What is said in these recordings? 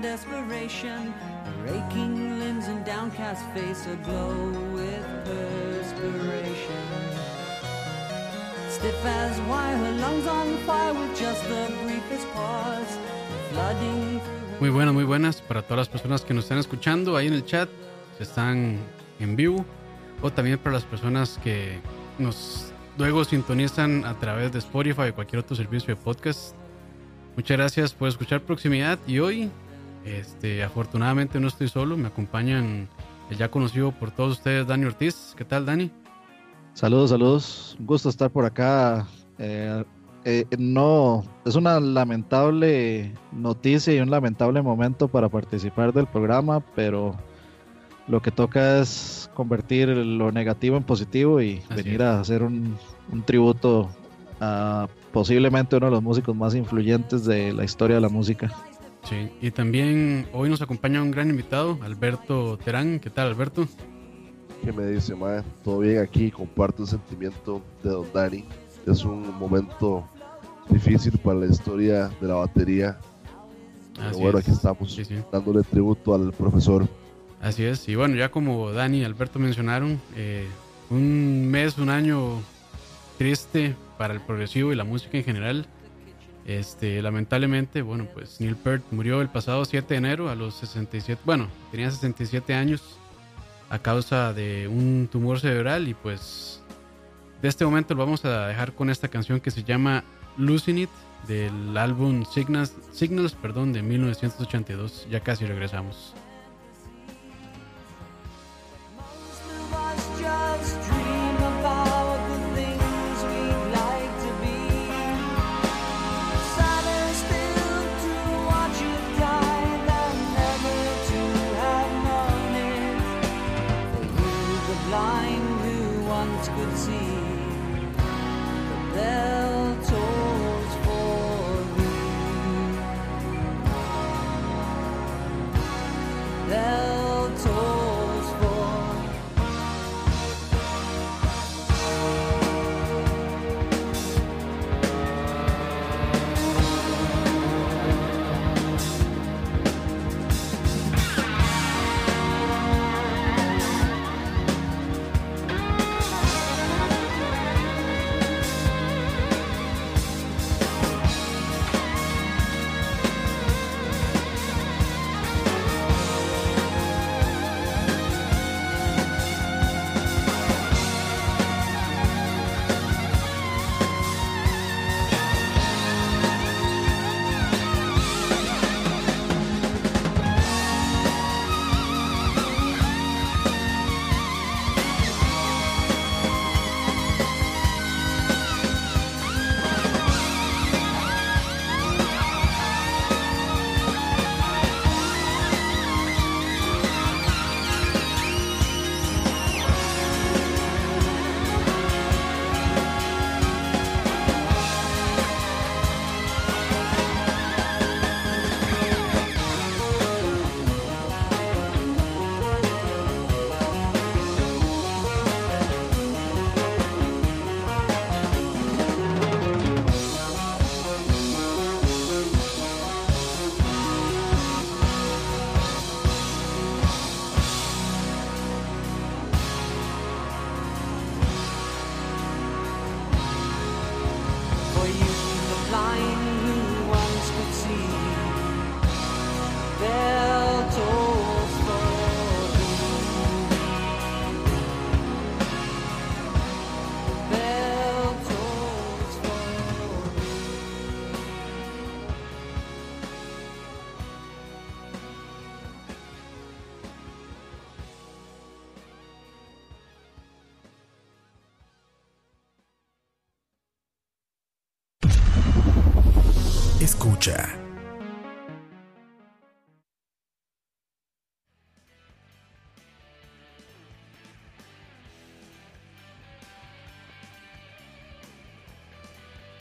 Desperation. Her aching limbs and downcast face aglow with perspiration. Stiff as wire, her lungs on fire with just the briefest pause. Flooding Muy buenas, muy buenas para todas las personas que nos están escuchando ahí en el chat, que están en vivo, o también para las personas que nos luego sintonizan a través de Spotify o cualquier otro servicio de podcast. Muchas gracias por escuchar Proximidad y hoy, este, afortunadamente no estoy solo, me acompañan el ya conocido por todos ustedes Dani Ortiz. ¿Qué tal, Dani? Saludos, saludos. Un gusto estar por acá. Eh, eh, no, es una lamentable noticia y un lamentable momento para participar del programa, pero lo que toca es convertir lo negativo en positivo y Así venir es. a hacer un, un tributo a posiblemente uno de los músicos más influyentes de la historia de la música. Sí, y también hoy nos acompaña un gran invitado, Alberto Terán. ¿Qué tal, Alberto? ¿Qué me dice, mae? Todo bien aquí, comparto el sentimiento de Don Dani. Es un momento difícil para la historia de la batería. Pero bueno, es. aquí estamos Sí, sí. dándole tributo al profesor. Así es, y bueno, ya como Dani y Alberto mencionaron, eh, un mes, un año triste para el progresivo y la música en general. Este, lamentablemente, bueno, pues Neil Peart murió el pasado 7 de enero a los 67, bueno, tenía 67 años a causa de un tumor cerebral y pues de este momento lo vamos a dejar con esta canción que se llama Losing It del álbum Signals, Signals perdón, de 1982. Ya casi regresamos. Blind who once could see, the bell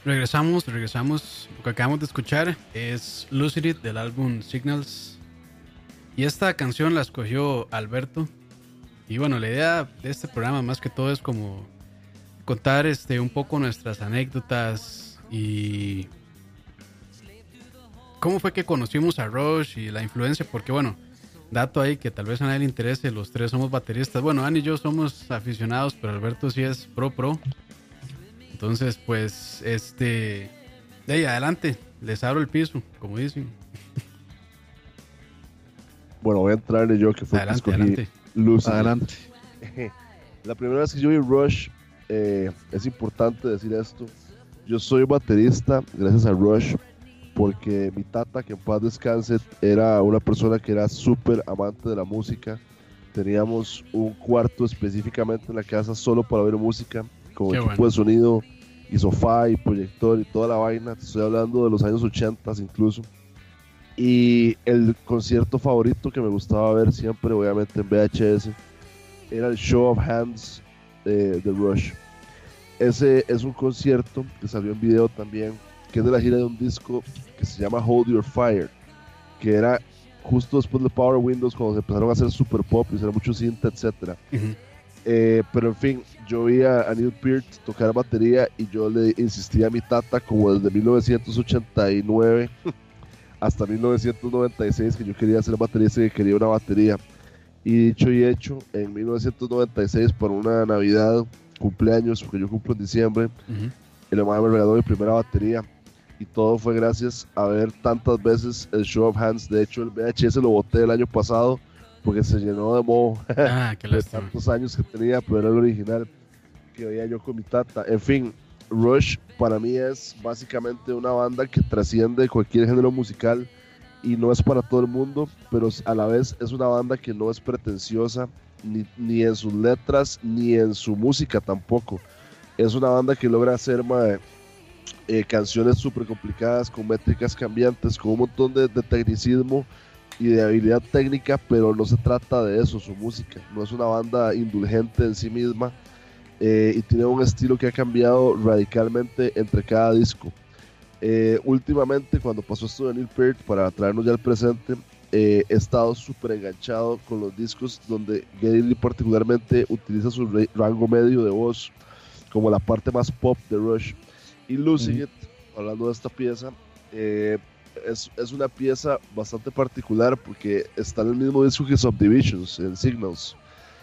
Regresamos, regresamos. Lo que acabamos de escuchar es Lucid del álbum Signals. Y esta canción la escogió Alberto. Y bueno, la idea de este programa más que todo es como contar este un poco nuestras anécdotas y cómo fue que conocimos a Rush y la influencia, porque bueno, dato ahí que tal vez a nadie le interese, los tres somos bateristas. Bueno, Ani y yo somos aficionados, pero Alberto sí es pro pro. Entonces, pues, este, de ahí adelante, les abro el piso, como dicen. Bueno, voy a entrarle yo que fue el que Adelante, escogí adelante. Lucid. Adelante. La primera vez que yo vi Rush, eh, es importante decir esto. Yo soy baterista gracias a Rush, porque mi tata, que en paz descanse, era una persona que era súper amante de la música. Teníamos un cuarto específicamente en la casa solo para ver música, con Qué equipo bueno. de sonido y sofá y proyector y toda la vaina. Te Estoy hablando de los años 80 incluso. Y el concierto favorito que me gustaba ver siempre, obviamente en VHS, era el Show of Hands de, de Rush. Ese es un concierto que salió en video también, que es de la gira de un disco que se llama Hold Your Fire, que era justo después de Power Windows cuando se empezaron a hacer super pop y hacer mucho cinta, etc. Ujú. Eh, pero en fin, yo vi a, a Neil Peart tocar batería y yo le insistía a mi tata como desde 1989 hasta 1996 que yo quería ser baterista y que quería una batería. Y dicho y hecho, en 1996 por una Navidad, cumpleaños, porque yo cumplo en diciembre, el hermano me regaló mi primera batería. Y todo fue gracias a ver tantas veces el Show of Hands. De hecho, el VHS lo boté el año pasado porque se llenó de moho Ah, qué de lástima. tantos años que tenía, pero era el original que veía yo con mi tata. En fin, Rush para mí es básicamente una banda que trasciende cualquier género musical y no es para todo el mundo, pero a la vez es una banda que no es pretenciosa ni, ni en sus letras ni en su música tampoco. Es una banda que logra hacer mae, eh, canciones súper complicadas, con métricas cambiantes, con un montón de, de tecnicismo y de habilidad técnica, pero no se trata de eso, su música. No es una banda indulgente en sí misma eh, y tiene un estilo que ha cambiado radicalmente entre cada disco. Eh, últimamente, cuando pasó esto de Neil Peart, para traernos ya al presente, eh, he estado súper enganchado con los discos donde Geddy Lee particularmente utiliza su rango medio de voz como la parte más pop de Rush. Y Losing It, hablando de esta pieza, eh, es, es una pieza bastante particular porque está en el mismo disco que Subdivisions, en Signals.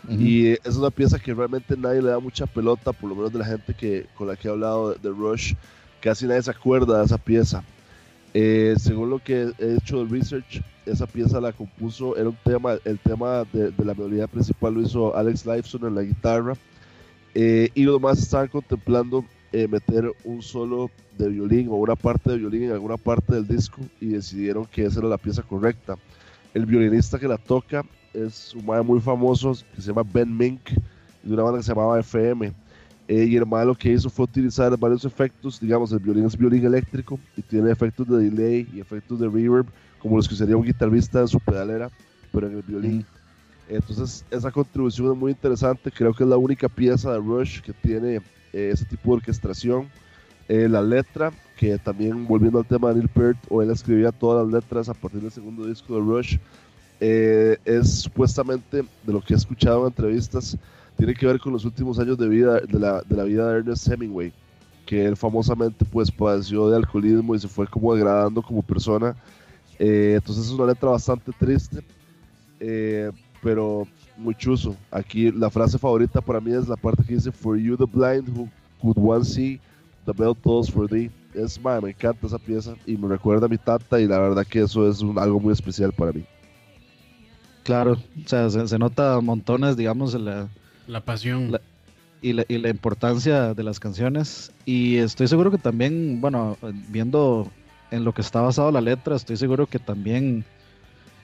Y es una pieza que realmente nadie le da mucha pelota, por lo menos de la gente que, con la que he hablado de, de Rush, casi nadie se acuerda de esa pieza. Eh, según lo que he hecho de research, esa pieza la compuso, era un tema, el tema de, de la melodía principal lo hizo Alex Lifeson en la guitarra, eh, y los demás estaban contemplando eh, meter un solo de violín o una parte de violín en alguna parte del disco y decidieron que esa era la pieza correcta. El violinista que la toca es un mae muy famoso que se llama Ben Mink de una banda que se llamaba FM. Eh, y el mae lo que hizo fue utilizar varios efectos, digamos, el violín es violín eléctrico y tiene efectos de delay y efectos de reverb, como los que usaría un guitarrista en su pedalera, pero en el violín. Entonces, esa contribución es muy interesante. Creo que es la única pieza de Rush que tiene eh, ese tipo de orquestación. Eh, la letra, que también volviendo al tema de Neil Peart, o él escribía todas las letras a partir del segundo disco de Rush, eh, es supuestamente de lo que he escuchado en entrevistas, tiene que ver con los últimos años de vida de la, de la vida de Ernest Hemingway, que él famosamente pues padeció de alcoholismo y se fue como degradando como persona. Eh, entonces es una letra bastante triste, eh, pero muy chuzo. Aquí la frase favorita para mí es la parte que dice For you the blind who could once see the bell tolls for thee. Es, man, me encanta esa pieza y me recuerda a mi tata y la verdad que eso es un- algo muy especial para mí. Claro, o sea, se, se nota montones, digamos, la, La pasión. La- y, la, y la importancia de las canciones. Y estoy seguro que también, bueno, viendo en lo que está basado la letra, estoy seguro que también,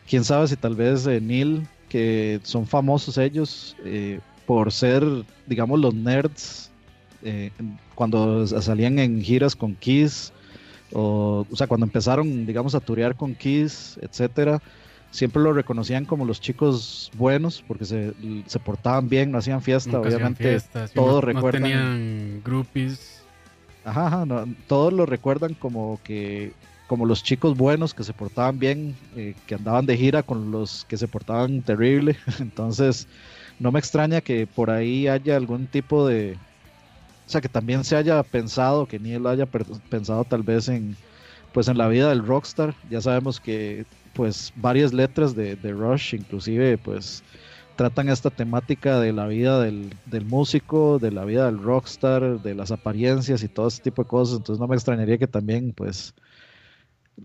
quién sabe si tal vez eh, Neil, que son famosos ellos eh, por ser, digamos, los nerds, eh, cuando salían en giras con Kiss, o, o sea, cuando empezaron, digamos, a turear con Kiss, etcétera, siempre lo reconocían como los chicos buenos porque se, se portaban bien, no hacían fiesta, Nunca hacían obviamente fiestas, todos no, recuerdan. No tenían groupies. Ajá, ajá, no, todos lo recuerdan como que como los chicos buenos que se portaban bien, eh, que andaban de gira con los que se portaban terrible. Entonces, no me extraña que por ahí haya algún tipo de, o sea, que también se haya pensado, que ni él haya pensado tal vez en, pues en la vida del rockstar. Ya sabemos que, pues, varias letras de, de Rush, inclusive, pues, tratan esta temática de la vida del, del músico, de la vida del rockstar, de las apariencias y todo ese tipo de cosas. Entonces no me extrañaría que también, pues,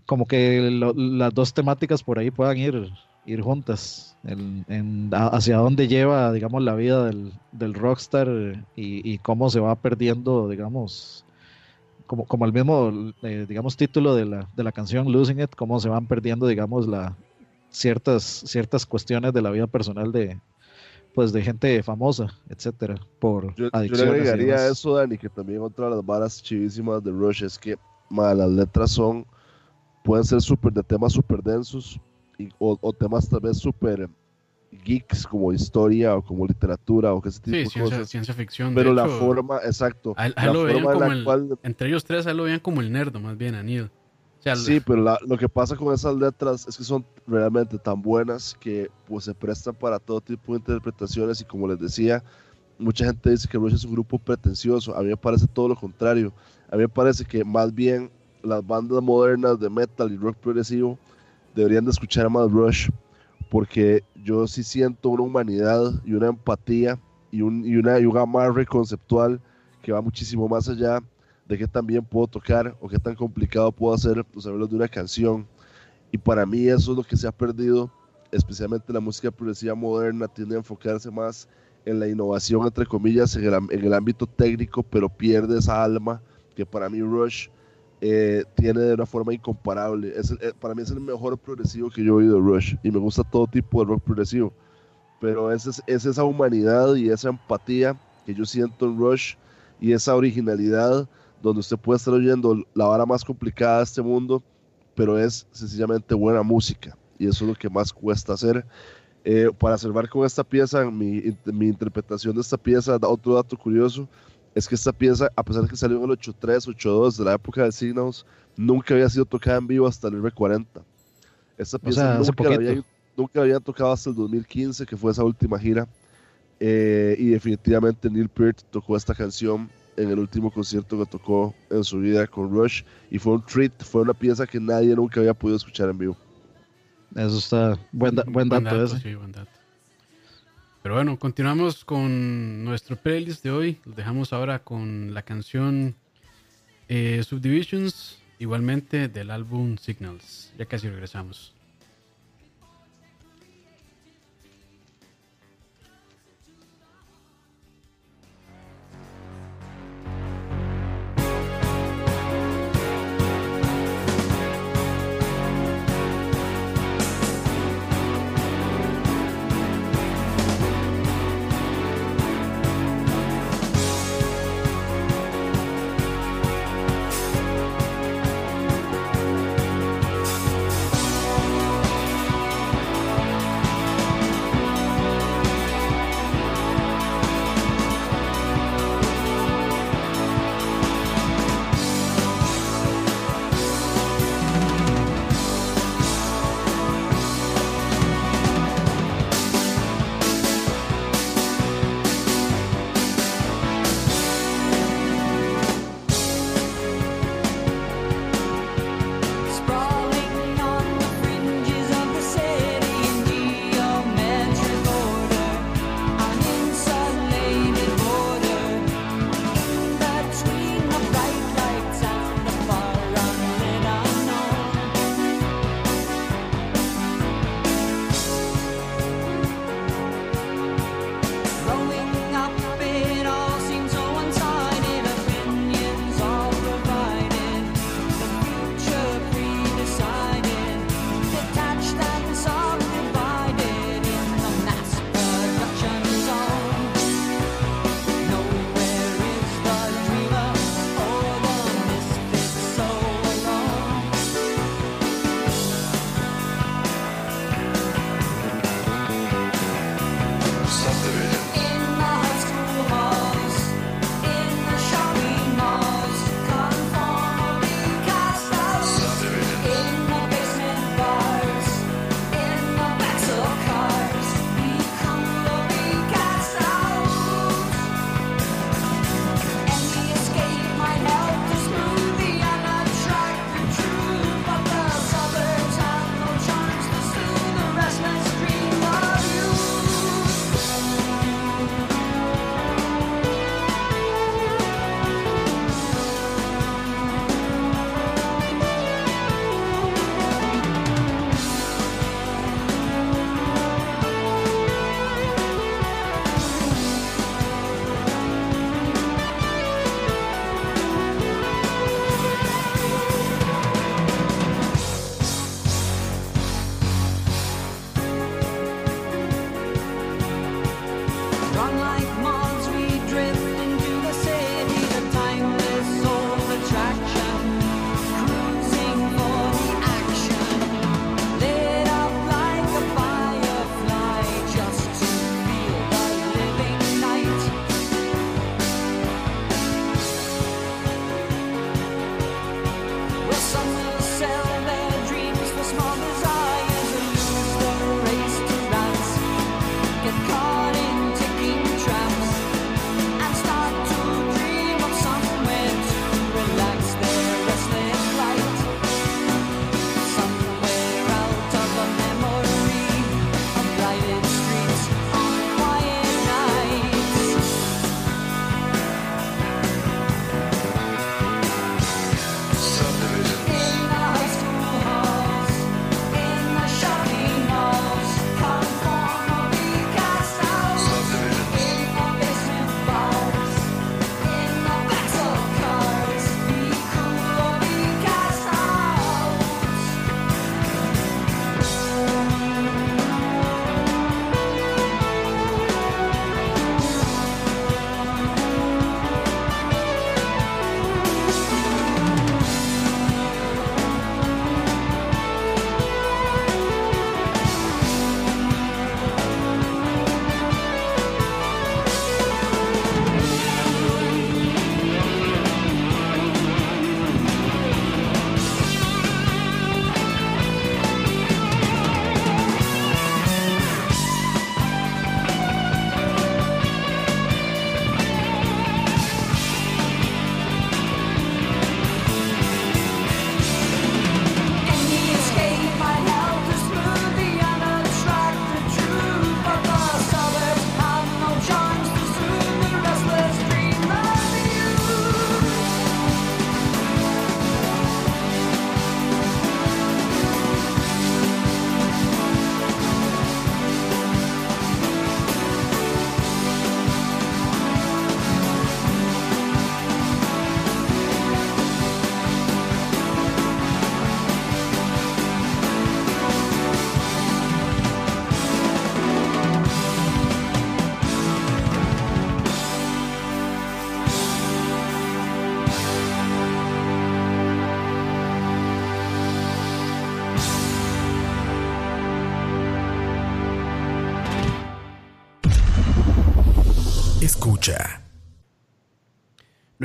como que lo- las dos temáticas por ahí puedan ir, ir juntas, en, hacia dónde lleva, digamos, la vida del, del rockstar y, y cómo se va perdiendo, digamos, como, como el mismo, eh, digamos, título de la, de la canción Losing It, cómo se van perdiendo, digamos, la, ciertas, ciertas cuestiones de la vida personal de, pues, de gente famosa, etcétera, por Yo, yo le agregaría eso, Dani, que también otra de las varas chivísimas de Rush es que ma, las letras son, pueden ser súper de temas súper densos y- o, o temas tal vez súper geeks como historia o como literatura o que ese tipo Sí, de ciencia, cosas. ciencia ficción. Pero de la hecho, forma, exacto, a a la lo forma en la el- cual Entre ellos tres a lo veían como el nerdo, más bien, a Neil. O sea, Sí, pero la- lo que pasa con esas letras es que son realmente tan buenas que pues se prestan para todo tipo de interpretaciones y como les decía, mucha gente dice que Rush es un grupo pretencioso, a mí me parece todo lo contrario, a mí me parece que más bien las bandas modernas de metal y rock progresivo deberían de escuchar más Rush porque yo sí siento una humanidad y una empatía y un, y una, y un amarre conceptual que va muchísimo más allá de qué tan bien puedo tocar o qué tan complicado puedo hacer los arreglos de una canción. Y para mí eso es lo que se ha perdido, especialmente la música progresiva moderna, tiende a enfocarse más en la innovación, entre comillas, en el ámbito técnico, pero pierde esa alma que para mí Rush eh, tiene de una forma incomparable. Es eh, para mí es el mejor progresivo que yo he oído de Rush y me gusta todo tipo de rock progresivo. Pero es, es, es esa humanidad y esa empatía que yo siento en Rush y esa originalidad donde usted puede estar oyendo la vara más complicada de este mundo, pero es sencillamente buena música. Y eso es lo que más cuesta hacer. Eh, para cerrar con esta pieza, mi, mi interpretación de esta pieza, otro dato curioso, es que esta pieza, a pesar de que salió en el 83, 82, de la época de Signals, nunca había sido tocada en vivo hasta el R40. Esta pieza sea, nunca, la poquito. habían, nunca la habían tocado hasta el 2015, que fue esa última gira. Eh, y definitivamente Neil Peart tocó esta canción en el último concierto que tocó en su vida con Rush y fue un treat, fue una pieza que nadie nunca había podido escuchar en vivo. Eso está, buen, da- buen dato, ese. sí, buen dato. Pero bueno, continuamos con nuestro playlist de hoy. Los dejamos ahora con la canción eh, Subdivisions, igualmente del álbum Signals. Ya casi regresamos.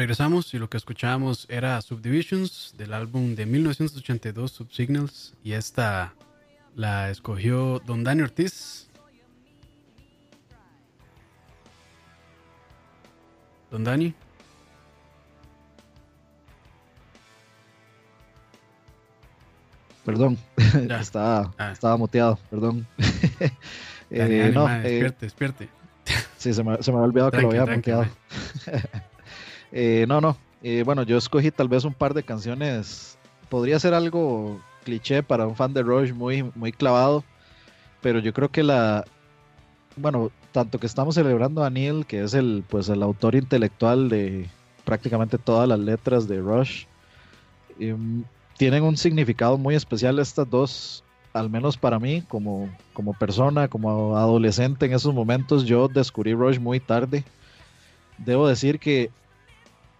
Regresamos y lo que escuchábamos era Subdivisions del álbum de 1982 Subsignals y esta la escogió Don Dani Ortiz. Don Dani. Perdón, Ya. estaba, Ah. estaba muteado, perdón. Dani, Eh, no, eh, despierte, despierte. sí, se me, se me había olvidado que lo había tranqui, muteado. Eh, no, no. eh, bueno, yo escogí tal vez un par de canciones. Podría ser algo cliché para un fan de Rush muy, muy clavado. Pero yo creo que la. Bueno, tanto que estamos celebrando a Neil, que es el, pues, el autor intelectual de prácticamente todas las letras de Rush. em, tienen un significado muy especial estas dos, al menos para mí, como, como persona, como adolescente en esos momentos. Yo descubrí Rush muy tarde. Debo decir que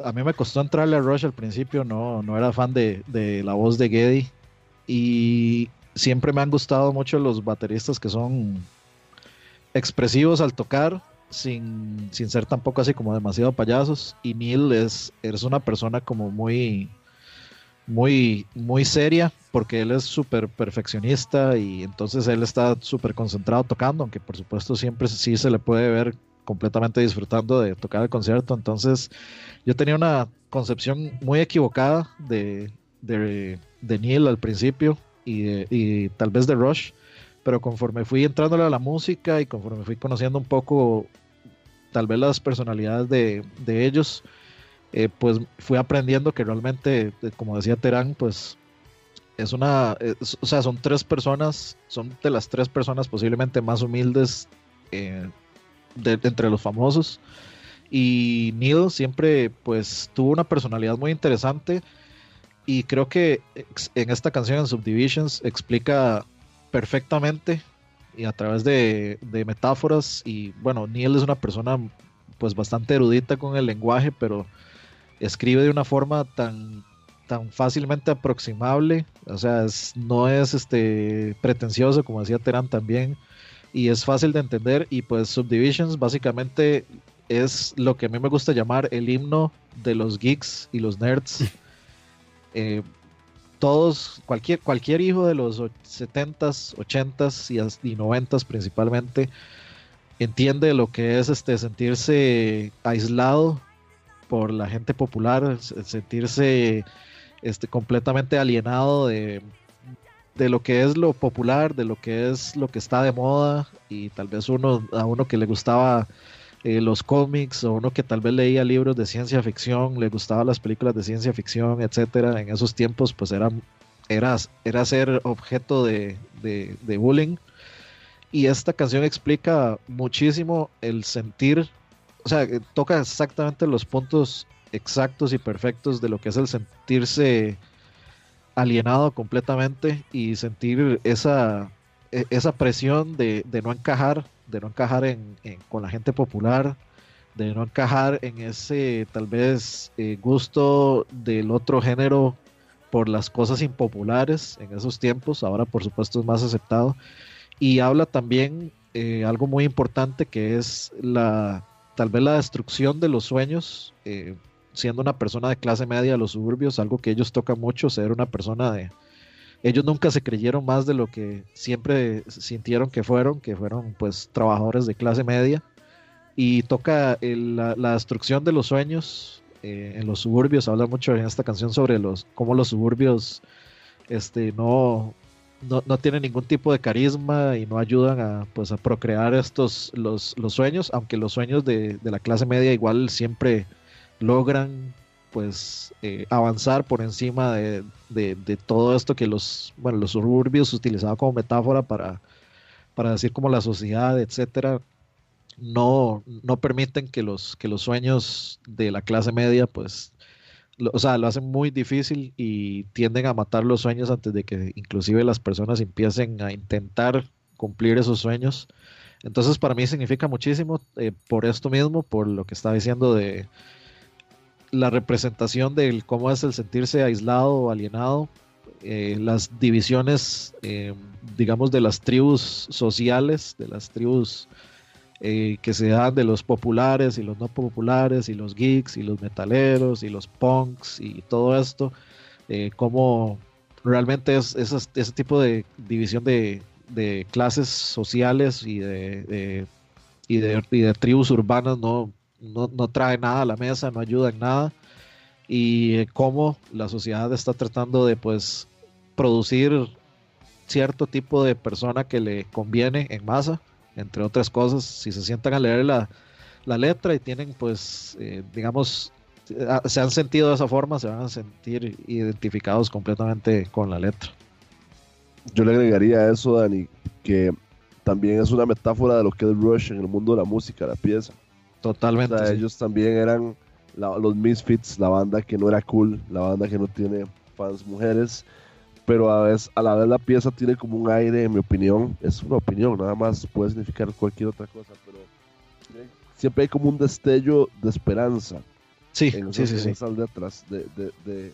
a mí me costó entrarle a Rush al principio, no, no era fan de, de la voz de Geddy. Y siempre me han gustado mucho los bateristas que son expresivos al tocar, sin, sin ser tampoco así como demasiado payasos. Y Neil es, una persona como muy, muy, muy seria, porque él es súper perfeccionista y entonces él está súper concentrado tocando, aunque por supuesto siempre sí se le puede ver completamente disfrutando de tocar el concierto. Entonces yo tenía una concepción muy equivocada de, de, Neil al principio y, y tal vez de Rush, pero conforme fui entrándole a la música y conforme fui conociendo un poco tal vez las personalidades de, de ellos, eh, pues fui aprendiendo que realmente, eh, como decía Terán, pues es una, es- o sea, son tres personas, son de las tres personas posiblemente más humildes eh, entre los famosos. Y Neil siempre pues tuvo una personalidad muy interesante. Y creo que en esta canción en Subdivisions explica perfectamente y a través de, de metáforas. Y bueno, Neil es una persona pues bastante erudita con el lenguaje, pero escribe de una forma tan tan fácilmente aproximable, o sea, es- no es este pretencioso como decía Terán también y es fácil de entender y pues Subdivisions básicamente es lo que a mí me gusta llamar el himno de los geeks y los nerds. Eh, todos, cualquier, cualquier hijo de los och- 70s, 80s y, y 90s principalmente, entiende lo que es este sentirse aislado por la gente popular, se- sentirse este, completamente alienado de, de lo que es lo popular, de lo que es lo que está de moda y tal vez uno a uno que le gustaba eh, los cómics o uno que tal vez leía libros de ciencia ficción, le gustaban las películas de ciencia ficción, etcétera, en esos tiempos pues era, era, era ser objeto de, de, de bullying. Y esta canción explica muchísimo el sentir, o sea, toca exactamente los puntos exactos y perfectos de lo que es el sentirse alienado completamente y sentir esa, e- esa presión de, de no encajar, de no encajar en, con la gente popular, de no encajar en ese tal vez eh, gusto del otro género por las cosas impopulares en esos tiempos, ahora por supuesto es más aceptado, y habla también eh, algo muy importante que es la tal vez la destrucción de los sueños, eh, siendo una persona de clase media de los suburbios, algo que ellos tocan mucho, ser una persona de... Ellos nunca se creyeron más de lo que siempre sintieron que fueron, que fueron pues trabajadores de clase media. Y toca el- la, la destrucción de los sueños eh, en los suburbios. Habla mucho en esta canción sobre los cómo los suburbios este, no, no, no tienen ningún tipo de carisma y no ayudan a, pues, a procrear estos los, los sueños, aunque los sueños de, de la clase media igual siempre logran pues eh, avanzar por encima de, de- todo esto que los, bueno, los suburbios utilizaban como metáfora para, para decir como la sociedad, etcétera, no, no permiten que los, que los sueños de la clase media, pues, lo- o sea, lo hacen muy difícil y tienden a matar los sueños antes de que inclusive las personas empiecen a intentar cumplir esos sueños. Entonces, para mí significa muchísimo eh, por esto mismo, por lo que estaba diciendo de la representación de cómo es el sentirse aislado o alienado, eh, las divisiones, eh, digamos, de las tribus sociales, de las tribus eh, que se dan de los populares y los no populares y los geeks y los metaleros y los punks y todo esto, cómo realmente es, es- ese tipo de división de, de clases sociales y de- y de, y de tribus urbanas no, no, no trae nada a la mesa, no ayuda en nada y eh, cómo la sociedad está tratando de pues producir cierto tipo de persona que le conviene en masa, entre otras cosas, si se sientan a leer la, la letra y tienen pues, eh, digamos, a- se han sentido de esa forma, se van a sentir identificados completamente con la letra. Yo le agregaría a eso, Dani, que también es una metáfora de lo que es Rush en el mundo de la música, la pieza. Totalmente. O sea, sí. ellos también eran la- los Misfits, la banda que no era cool, la banda que no tiene fans mujeres, pero a, vez, a la vez la pieza tiene como un aire, en mi opinión, es una opinión, nada más puede significar cualquier otra cosa, pero siempre hay como un destello de esperanza Sí, en, sí, esas, sí, en sí. esas letras de, de, de,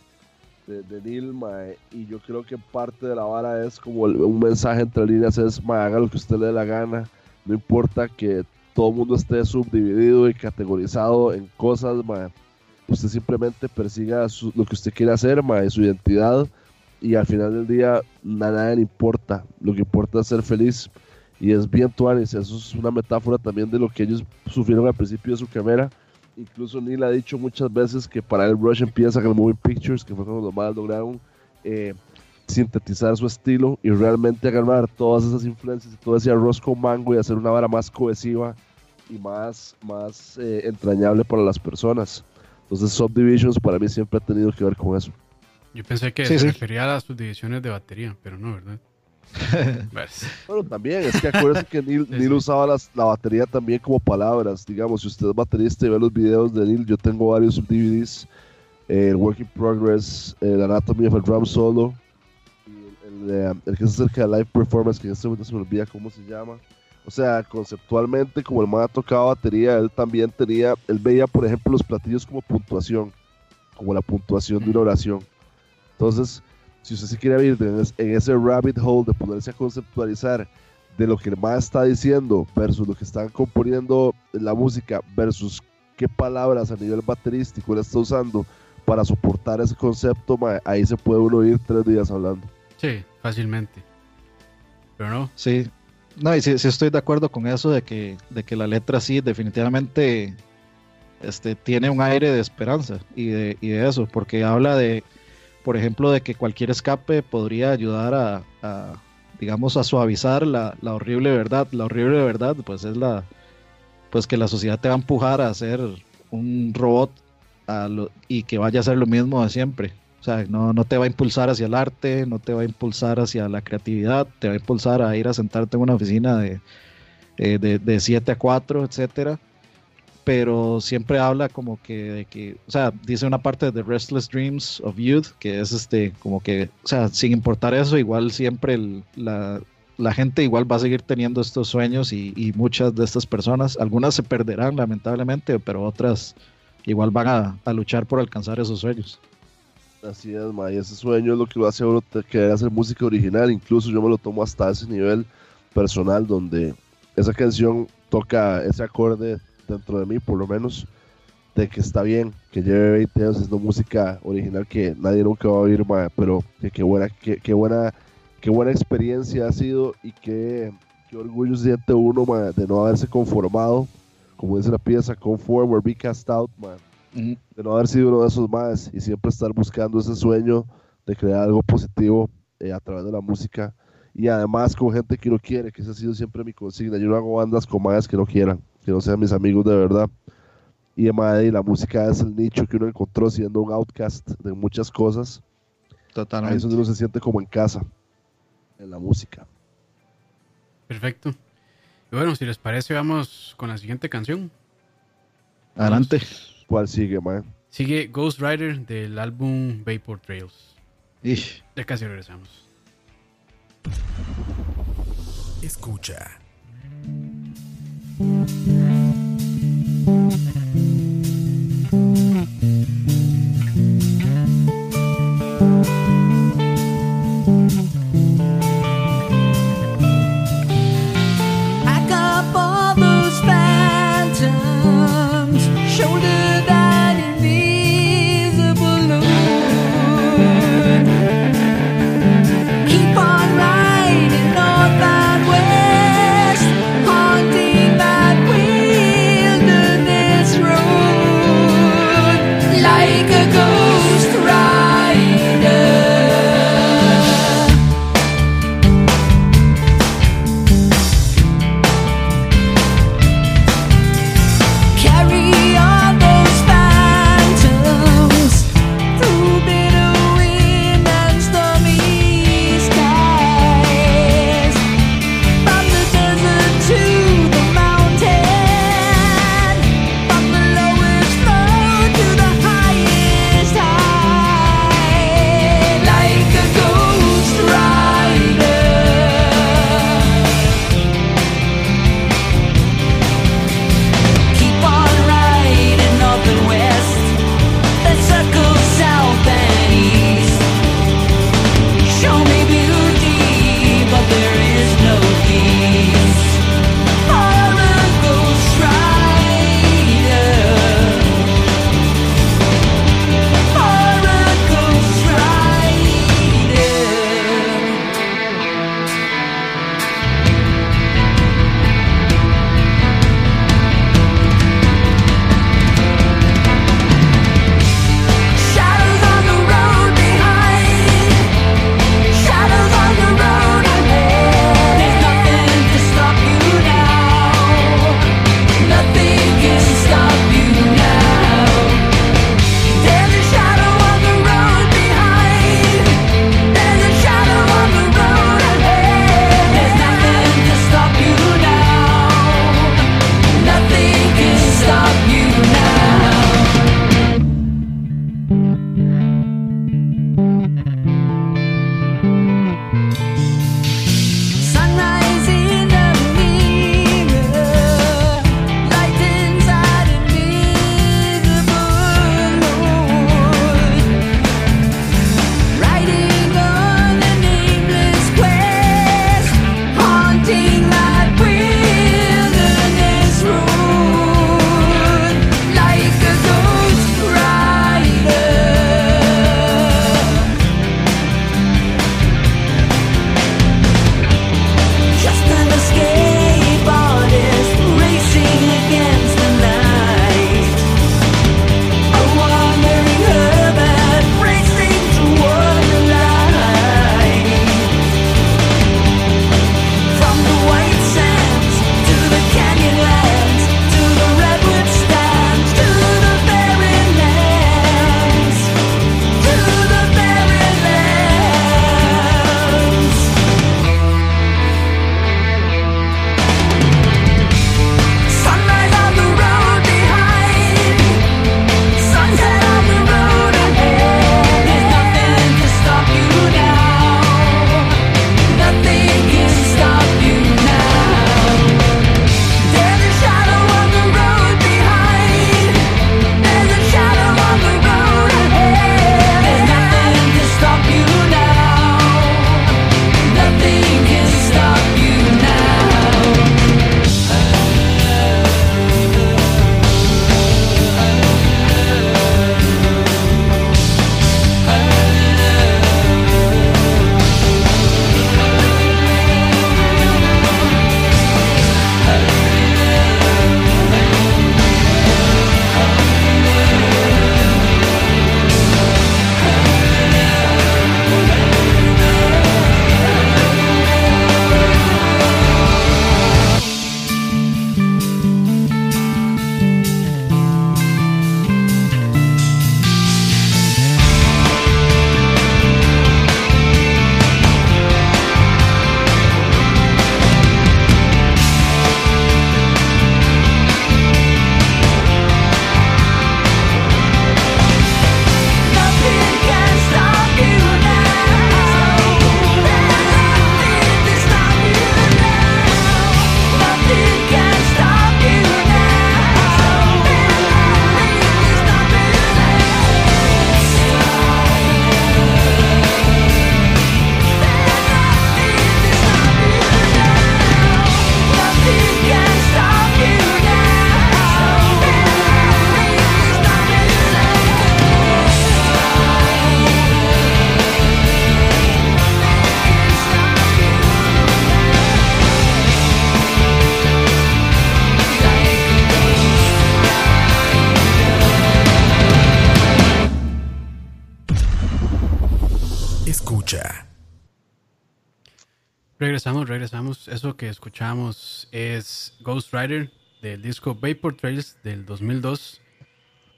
de, de Neil, mae, y yo creo que parte de la vara es como el- un mensaje entre líneas, es, mae, haga lo que usted le dé la gana, no importa que todo el mundo esté subdividido y categorizado en cosas, mae, usted simplemente persiga su- lo que usted quiere hacer, mae, su identidad, y al final del día a nadie le importa, lo que importa es ser feliz, y es bien tuanis, eso es una metáfora también de lo que ellos sufrieron al principio de su carrera, Incluso Neil ha dicho muchas veces que para él Rush empieza con el Moving Pictures, que fue cuando los más lograron eh, sintetizar su estilo y realmente agarrar todas esas influencias y todo ese arroz con mango y hacer una vara más cohesiva y más, más eh, entrañable para las personas. Entonces Subdivisions para mí siempre ha tenido que ver con eso. Yo pensé que Sí, se sí. refería a las subdivisiones de batería, pero no, ¿verdad? Pues, Bueno, también, es que acuérdense que Neil, Sí, Neil sí. usaba las- la batería también como palabras. Digamos, si usted es baterista y ve los videos de Neil, yo tengo varios DVDs: eh, el Work in Progress, el Anatomy of a Drum Solo, el, el, eh, el que se acerca de Live Performance, que en este momento se me olvida cómo se llama. O sea, conceptualmente, como el man tocaba batería, él también tenía, él veía, por ejemplo, los platillos como puntuación, como la puntuación de una oración. Entonces, si usted se quiere ir en, es- en ese rabbit hole de ponerse a conceptualizar de lo que el man está diciendo versus lo que están componiendo en la música versus qué palabras a nivel baterístico él está usando para soportar ese concepto, ma, ahí se puede uno ir tres días hablando. sí, fácilmente. Pero no, Sí, no, y sí, sí estoy de acuerdo con eso de que, de que la letra sí definitivamente este, tiene un aire de esperanza y de, y de eso, porque habla de, por ejemplo, de que cualquier escape podría ayudar a, digamos, a suavizar la, la horrible verdad. La horrible verdad, pues es la, pues que la sociedad te va a empujar a ser un robot a lo- y que vaya a hacer lo mismo de siempre. O sea, no, no te va a impulsar hacia el arte, no te va a impulsar hacia la creatividad, te va a impulsar a ir a sentarte en una oficina de, eh, de, de 7 a 4, etcétera. Pero siempre habla como que, de que, o sea, dice una parte de The Restless Dreams of Youth, que es este, como que, o sea, sin importar eso, igual siempre la, la gente igual va a seguir teniendo estos sueños y, y muchas de estas personas, algunas se perderán lamentablemente, pero otras igual van a, a luchar por alcanzar esos sueños. Así es, ma, y ese sueño es lo que lo hace a uno querer hacer música original. Incluso yo me lo tomo hasta ese nivel personal, donde esa canción toca ese acorde dentro de mí, por lo menos, de que está bien, que lleve 20 años haciendo música original que nadie nunca va a oír, ma, pero que qué buena, qué, qué buena, qué buena experiencia ha sido y qué, qué orgullo siente uno ma, de no haberse conformado, como dice la pieza, come forward, be cast out, ma de no haber sido uno de esos más y siempre estar buscando ese sueño de crear algo positivo eh, a través de la música y además con gente que no quiere, que esa ha sido siempre mi consigna. Yo no hago bandas con más que no quieran, que no sean mis amigos de verdad. Y además, la música es el nicho que uno encontró siendo un outcast de muchas cosas. Ahí es Totalmente. donde uno se siente como en casa, en la música. perfecto. Y bueno, si les parece, vamos con la siguiente canción. Adelante. ¿Cuál sigue, man? Sigue Ghost Rider del álbum Vapor Trails. Ish. Ya casi regresamos. Escucha. Escuchamos es Ghost Rider del disco Vapor Trails del 2002.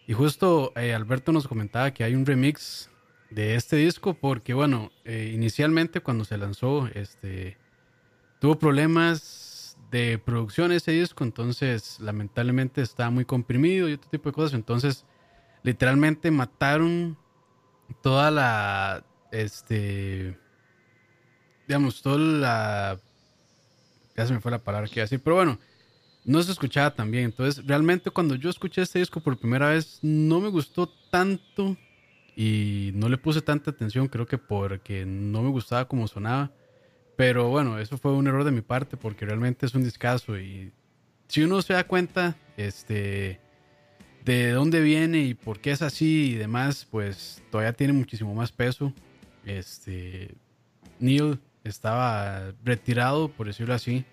Y justo eh, Alberto nos comentaba que hay un remix de este disco porque, bueno, eh, inicialmente cuando se lanzó, este, tuvo problemas de producción ese disco, entonces lamentablemente estaba muy comprimido y otro tipo de cosas. Entonces, literalmente mataron toda la, este, digamos, toda la... Ya se me fue la palabra que iba a decir, pero bueno, no se escuchaba tan bien. Entonces, realmente cuando yo escuché este disco por primera vez, no me gustó tanto y no le puse tanta atención, creo que porque no me gustaba como sonaba. Pero bueno, eso fue un error de mi parte porque realmente es un discazo y si uno se da cuenta este, de dónde viene y por qué es así y demás, pues todavía tiene muchísimo más peso. Este, Neil estaba retirado, por decirlo así,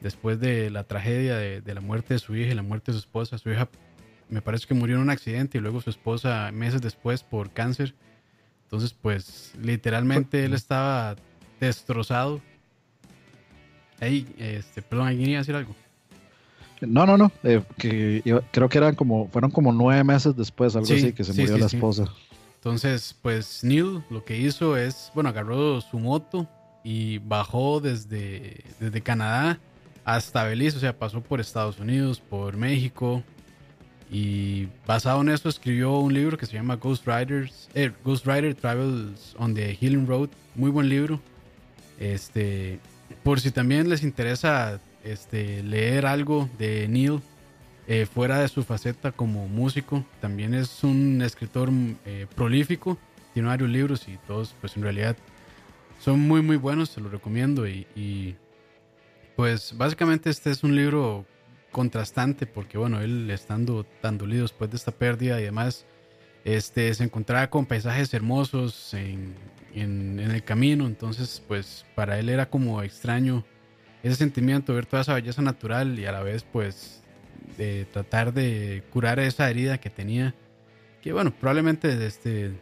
después de la tragedia de, de, la muerte de su hija y la muerte de su esposa. Su hija me parece que murió en un accidente y luego su esposa meses después por cáncer. Entonces, pues literalmente él estaba destrozado. Ahí, este, perdón, ¿alguien iba a decir algo? No, no, no. Eh, que yo, creo que eran como, fueron como nueve meses después, algo Sí, así, que se sí, murió sí, la esposa. Entonces, pues Neil lo que hizo es, bueno, agarró su moto y bajó desde, desde Canadá hasta Belice, o sea, pasó por Estados Unidos, por México. Y basado en eso escribió un libro que se llama Ghost Riders, eh, Ghost Rider Travels on the Healing Road. Muy buen libro. Este, por si también les interesa este, leer algo de Neil eh, fuera de su faceta como músico, también es un escritor eh, prolífico, tiene varios libros y todos, pues en realidad son muy muy buenos, se los recomiendo y, y, pues básicamente este es un libro contrastante porque bueno, él estando tan dolido después de esta pérdida y demás, este, se encontraba con paisajes hermosos en, en, el camino, entonces pues para él era como extraño ese sentimiento, ver toda esa belleza natural y a la vez pues tratar de curar esa herida que tenía. Que bueno, probablemente este,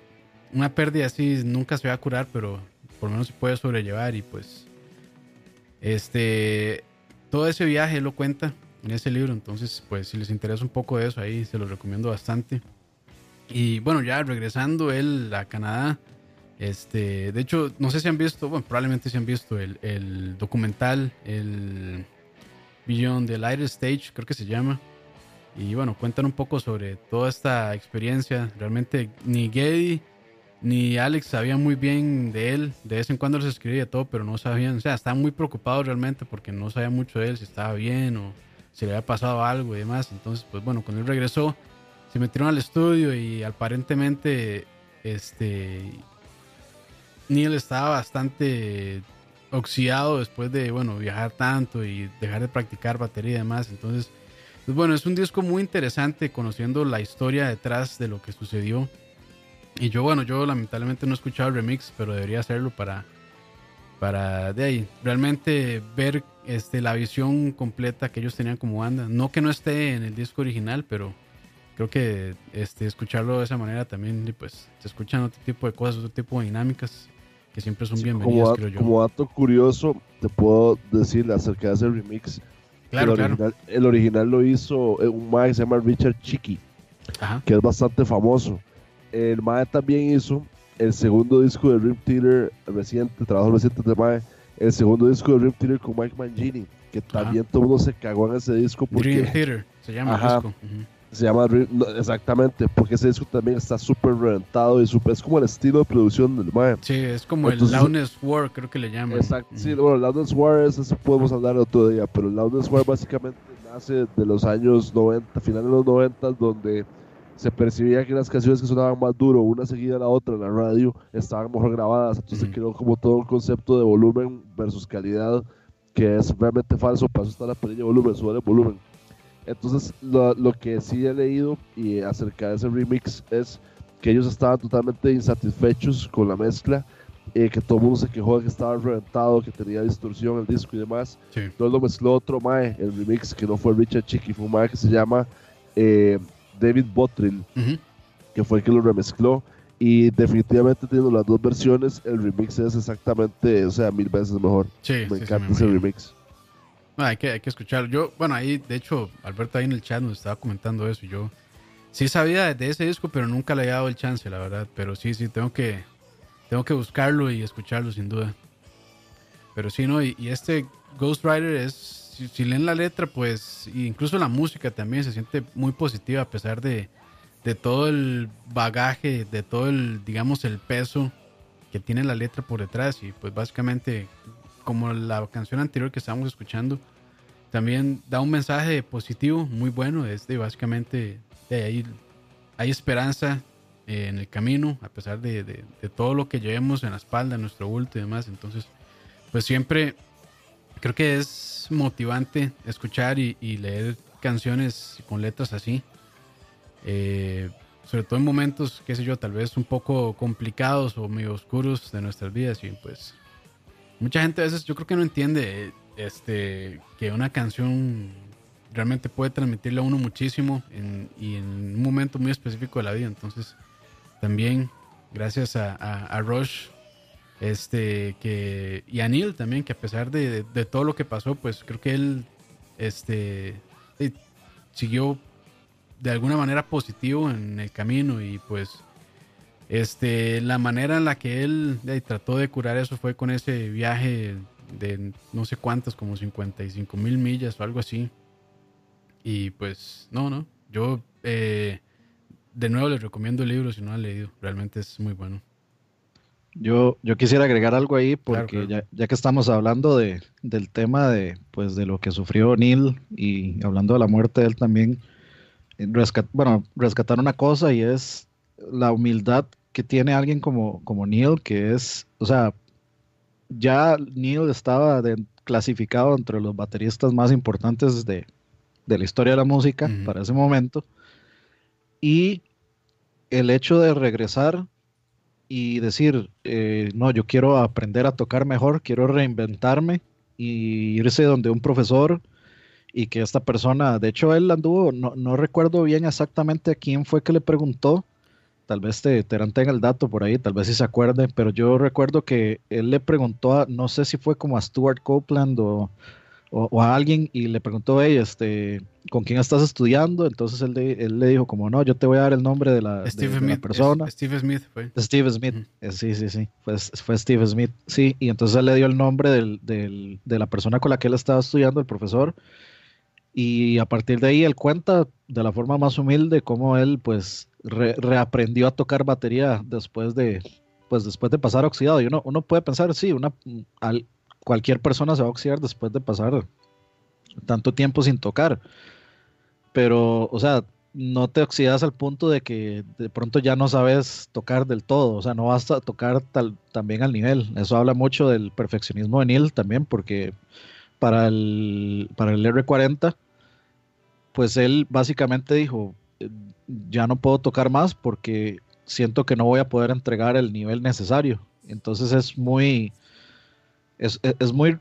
una pérdida así nunca se va a curar, pero por lo menos se puede sobrellevar y pues este todo ese viaje lo cuenta en ese libro, entonces pues si les interesa un poco de eso ahí se los recomiendo bastante. Y bueno, ya regresando él a Canadá, este, de hecho, no sé si han visto, bueno, probablemente si han visto el, el documental, el Beyond the Light Stage, creo que se llama. Y bueno, cuentan un poco sobre toda esta experiencia. Realmente ni Geddy ni Alex sabían muy bien de él. De vez en cuando les escribía todo, pero no sabían. O sea, estaban muy preocupados realmente porque no sabían mucho de él, si estaba bien o si le había pasado algo y demás. Entonces, pues bueno, cuando él regresó, se metieron al estudio y aparentemente, este, Neil estaba bastante oxidado después de, bueno, viajar tanto y dejar de practicar batería y demás. Entonces, pues bueno, es un disco muy interesante conociendo la historia detrás de lo que sucedió. Y yo, bueno, yo lamentablemente no he escuchado el remix, pero debería hacerlo para, para de ahí, realmente ver este, la visión completa que ellos tenían como banda. No que no esté en el disco original, pero creo que este, escucharlo de esa manera también, pues se escuchan otro tipo de cosas, otro tipo de dinámicas que siempre son Sí, bienvenidas, como, creo yo. como dato curioso, te puedo decir acerca de ese remix. claro, el, claro. original, el original lo hizo eh, un mae que se llama Richard Chicky, Ajá. que es bastante famoso. El mae también hizo el segundo disco de Rip Theater reciente, trabajo reciente de mae, el segundo disco de Rip Theater con Mike Mangini, que también todo el mundo se cagó en ese disco Dream porque Theater se llama el Ajá. disco. Ujú. se llama no, exactamente, porque ese disco también está súper reventado y súper, es como el estilo de producción del mae. Sí, es como Entonces- el Loudness War, creo que le llaman. Exacto, sí, bueno, Loudness War, eso podemos hablar otro día, pero Loudness War básicamente nace de los años 90, finales de los 90, donde se percibía que las canciones que sonaban más duro, una seguida a la otra en la radio, estaban mejor grabadas, entonces Ujú. creó como todo un concepto de volumen versus calidad, que es realmente falso, para eso está la perilla de volumen, sube el volumen. Entonces, lo, lo que sí he leído y acerca de ese remix es que ellos estaban totalmente insatisfechos con la mezcla, eh, que todo el mundo se quejó de que estaba reventado, que tenía distorsión el disco y demás. Sí. Entonces lo mezcló otro Mae, el remix, que no fue Richard Chicky, fue un Mae que se llama eh, David Bottrill, Ujú. que fue el que lo remezcló. Y definitivamente teniendo las dos versiones, el remix es exactamente, o sea, mil veces mejor. Sí, me sí, sí, encanta me ese remix. No, hay, que, hay que escucharlo. Yo, bueno, ahí, de hecho, Alberto ahí en el chat nos estaba comentando eso. y Yo sí sabía de ese disco, pero nunca le había dado el chance, la verdad. Pero sí, sí, tengo que, tengo que buscarlo y escucharlo sin duda. Pero sí, ¿no? Y, y este Ghost Rider es, si, si leen la letra, pues, incluso la música también se siente muy positiva a pesar de, de todo el bagaje, de todo el, digamos, el peso que tiene la letra por detrás. Y pues básicamente, como la canción anterior que estábamos escuchando, también da un mensaje positivo muy bueno. Es de básicamente, de ahí hay esperanza eh, en el camino, a pesar de, de- de todo lo que llevemos en la espalda, en nuestro bulto y demás. Entonces, pues siempre creo que es motivante escuchar y, y leer canciones con letras así. Eh, sobre todo en momentos, qué sé yo, tal vez un poco complicados o medio oscuros de nuestras vidas. Y pues, mucha gente a veces yo creo que no entiende este, que una canción realmente puede transmitirle a uno muchísimo en- y en un momento muy específico de la vida. Entonces, también gracias a, a, a Rush este que y a Neil también que a pesar de, de- todo lo que pasó pues creo que él este siguió de alguna manera positivo en el camino y pues este la manera en la que él trató de curar eso fue con ese viaje de no sé cuántas como 55 mil millas o algo así. Y pues no no yo eh, de nuevo les recomiendo el libro si no lo han leído realmente es muy bueno Yo, yo quisiera agregar algo ahí porque claro. Ya, ya que estamos hablando de, del tema de, pues, de lo que sufrió Neil y hablando de la muerte de él también, eh, rescat- bueno, rescatar una cosa y es la humildad que tiene alguien como, como Neil, que es, o sea, ya Neil estaba de- clasificado entre los bateristas más importantes de, de la historia de la música para ese momento. Y el hecho de regresar y decir, eh, no, yo quiero aprender a tocar mejor, quiero reinventarme y irse donde un profesor y que esta persona, de hecho él anduvo, no, no recuerdo bien exactamente a quién fue que le preguntó, tal vez te, Terán tenga el dato por ahí, tal vez si se acuerde, pero yo recuerdo que él le preguntó, a, no sé si fue como a Stuart Copeland o, o- o a alguien y le preguntó, hey, este, ¿con quién estás estudiando? Entonces él, le- él le dijo como, no, yo te voy a dar el nombre de la, de- Steve de la Smith persona. es- Steve Smith fue Steve Smith, eh, sí, sí, sí, fue, fue Steve Smith, sí, y entonces él le dio el nombre del, del- de la persona con la que él estaba estudiando, el profesor, y a partir de ahí él cuenta de la forma más humilde cómo él pues re- reaprendió a tocar batería después de, pues después de pasar oxidado, y uno, uno puede pensar, sí, una, al- cualquier persona se va a oxidar después de pasar tanto tiempo sin tocar, pero, o sea, no te oxidas al punto de que de pronto ya no sabes tocar del todo, o sea, no vas a tocar tal, también al nivel. Eso habla mucho del perfeccionismo de Neil también, porque para el, para el R40, pues él básicamente dijo, "Eh, ya no puedo tocar más porque siento que no voy a poder entregar el nivel necesario. Entonces es muy, es, es- es muy,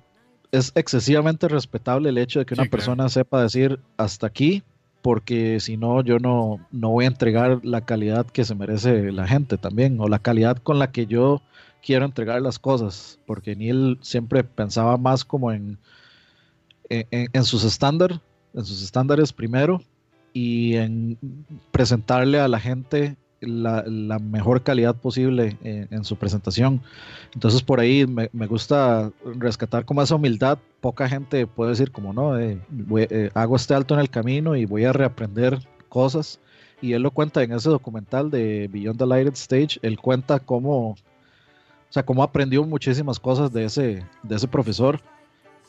es excesivamente respetable el hecho de que Sí, una claro. persona sepa decir hasta aquí, porque si no, yo no, no voy a entregar la calidad que se merece la gente también, o la calidad con la que yo quiero entregar las cosas, porque Neil siempre pensaba más como en, en- en sus estándares, en sus estándares primero, y en presentarle a la gente la, mejor calidad posible en, su presentación. Entonces por ahí me, gusta rescatar como esa humildad. Poca gente puede decir como no, eh, eh, hago este alto en el camino y voy a reaprender cosas. Y él lo cuenta en ese documental de Beyond the Lighted Stage. Él cuenta cómo, o sea, cómo aprendió muchísimas cosas de ese, de ese profesor.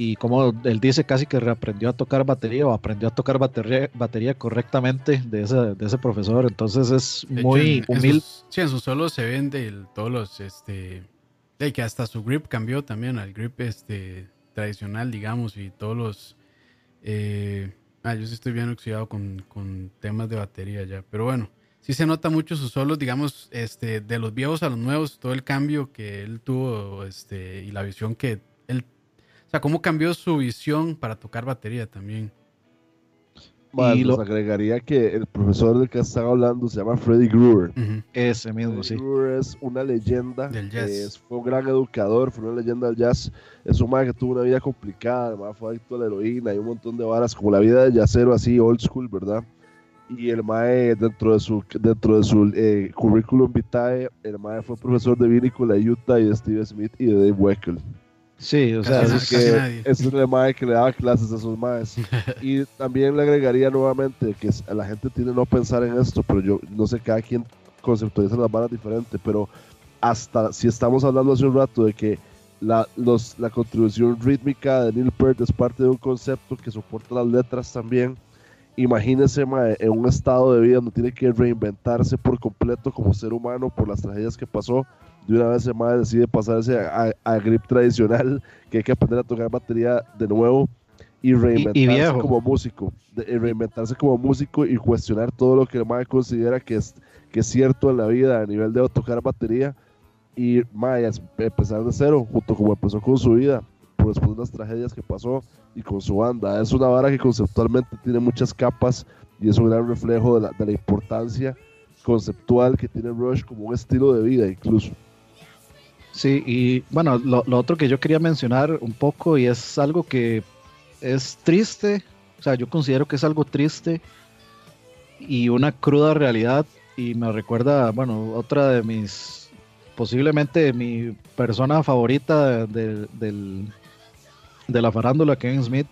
Y como él dice casi que reaprendió a tocar batería o aprendió a tocar batería, batería correctamente de ese, de ese profesor. Entonces es De hecho, muy en- humilde. sus- sí, en sus solos se ven de el- todos los, este, de que hasta su grip cambió también al grip, este, tradicional, digamos, y todos los, eh, ah, yo sí estoy bien oxidado con, con temas de batería ya, pero bueno, sí se nota mucho sus solos, digamos, este, de los viejos a los nuevos, todo el cambio que él tuvo, este, y la visión que o sea, cómo cambió su visión para tocar batería también. Más, Y les lo- agregaría que el profesor del que están hablando se llama Freddy Gruber. Ujú. Ese mismo, Freddy sí. Gruber es una leyenda. Del jazz. es- fue un gran educador, fue una leyenda del jazz. Es un man que tuvo una vida complicada, además fue adicto a la heroína y un montón de varas, como la vida de jazzero así, old school, ¿verdad? Y el mae, dentro de su, dentro de su eh, currículum vitae, el mae fue profesor de vinícola de Utah y de Steve Smith y de Dave Weckl. Sí, o sea, Casi Así Casi que es el mae que le daba clases a esos maes. y también le agregaría nuevamente que es- la gente tiene no pensar en esto, pero yo no sé, cada quien conceptualiza las varas diferente, pero hasta si estamos hablando hace un rato de que la, los, la contribución rítmica de Neil Peart es parte de un concepto que soporta las letras también. Imagínese mae, en un estado de vida donde tiene que reinventarse por completo como ser humano por las tragedias que pasó. De una vez mae decide pasarse a, a- grip tradicional, que hay que aprender a tocar batería de nuevo y reinventarse como músico. y reinventarse como músico y cuestionar todo lo que el mae considera que es, que es cierto en la vida a nivel de tocar batería. Y mae, empezar de cero, junto como empezó con su vida, por después de las tragedias que pasó y con su banda. Es una vara que conceptualmente tiene muchas capas y es un gran reflejo de la, de la importancia conceptual que tiene Rush como un estilo de vida incluso. Sí, y bueno, lo, lo otro que yo quería mencionar un poco y es algo que es triste, o sea, yo considero que es algo triste y una cruda realidad y me recuerda, bueno, otra de mis, posiblemente mi persona favorita de, del- de la farándula, Kevin Smith.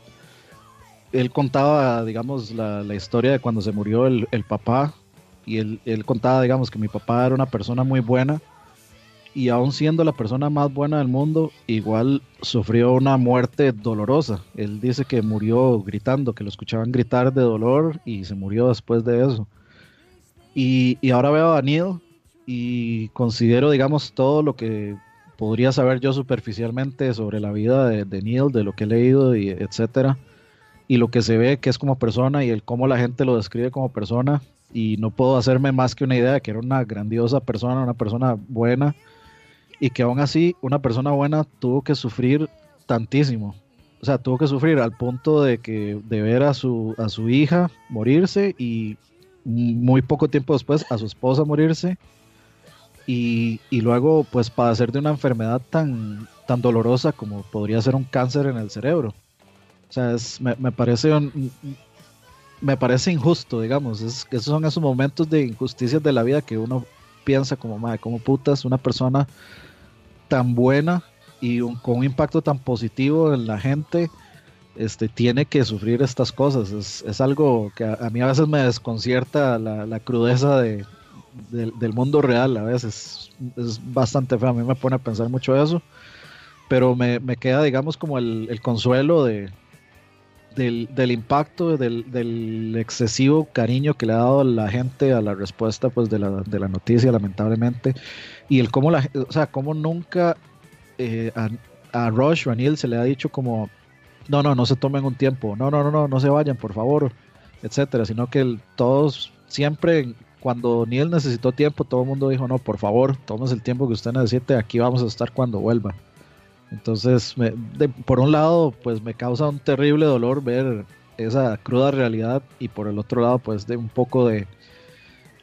Él contaba, digamos, la, la historia de cuando se murió el, el papá y él, él contaba, digamos, que mi papá era una persona muy buena y aún siendo la persona más buena del mundo, igual sufrió una muerte dolorosa. Él dice que murió gritando, que lo escuchaban gritar de dolor y se murió después de eso. Y, y ahora veo a Neil y considero, digamos, todo lo que podría saber yo superficialmente sobre la vida de, de Neil, de lo que he leído y etcétera, y lo que se ve que es como persona y el cómo la gente lo describe como persona. Y no puedo hacerme más que una idea de que era una grandiosa persona, una persona buena, y que aún así una persona buena tuvo que sufrir tantísimo. O sea, tuvo que sufrir al punto de que de ver a su, a su hija morirse y muy poco tiempo después a su esposa morirse y, y luego pues padecer de una enfermedad tan, tan dolorosa como podría ser un cáncer en el cerebro. O sea, es- me, me parece me parece injusto, digamos. Es, esos son esos momentos de injusticias de la vida que uno piensa como, madre, como putas, una persona tan buena y con un impacto tan positivo en la gente, este, tiene que sufrir estas cosas. Es, algo que a, mí a veces me desconcierta la, crudeza de, del, mundo real. A veces es bastante feo. A mí me pone a pensar mucho eso. Pero me, me queda, digamos, como el consuelo de, del, del impacto, del, del excesivo cariño que le ha dado la gente a la respuesta pues, de, la, de la noticia, lamentablemente. Y el cómo, la, o sea, cómo nunca eh, a, a Rush o a Neil se le ha dicho como, no, no, no se tomen un tiempo, no, no, no, no, no se vayan, por favor, etcétera, sino que todos siempre, cuando Neil necesitó tiempo, todo el mundo dijo, no, por favor, tómese el tiempo que usted necesite, aquí vamos a estar cuando vuelva. Entonces, me- de- por un lado, pues me causa un terrible dolor ver esa cruda realidad y por el otro lado, pues de un poco de,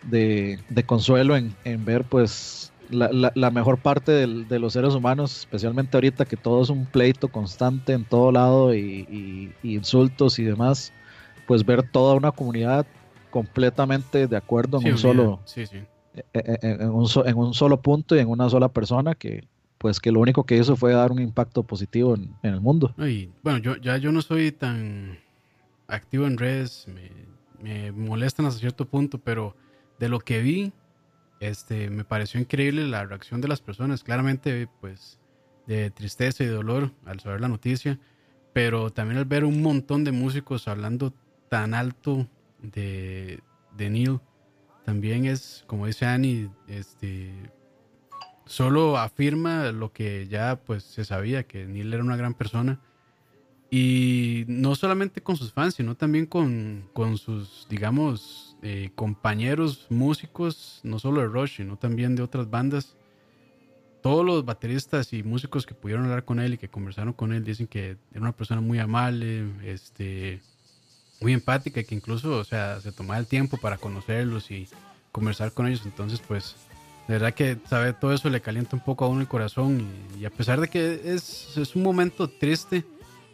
de, de consuelo en, en ver pues la, la- la mejor parte del- de los seres humanos, especialmente ahorita que todo es un pleito constante en todo lado y, y- y insultos y demás, pues ver toda una comunidad completamente de acuerdo en Sí, un solo Sí, sí. en, en- en un so- en un solo punto y en una sola persona que pues que lo único que hizo fue dar un impacto positivo en, en el mundo. Y, bueno, yo ya yo no soy tan activo en redes, me, me molestan hasta cierto punto, pero de lo que vi, este, me pareció increíble la reacción de las personas. Claramente, pues, de tristeza y dolor al saber la noticia, pero también al ver un montón de músicos hablando tan alto de, de Neil, también es, como dice Annie, este, solo afirma lo que ya pues se sabía, que Neil era una gran persona. Y no solamente con sus fans, sino también con, con sus, digamos, eh, compañeros músicos, no solo de Rush, sino también de otras bandas. Todos los bateristas y músicos que pudieron hablar con él y que conversaron con él dicen que era una persona muy amable, este, muy empática y que incluso, o sea, se tomaba el tiempo para conocerlos y conversar con ellos. Entonces, pues, de verdad que sabe todo eso le calienta un poco a uno el corazón y, y a pesar de que es, es, un momento triste,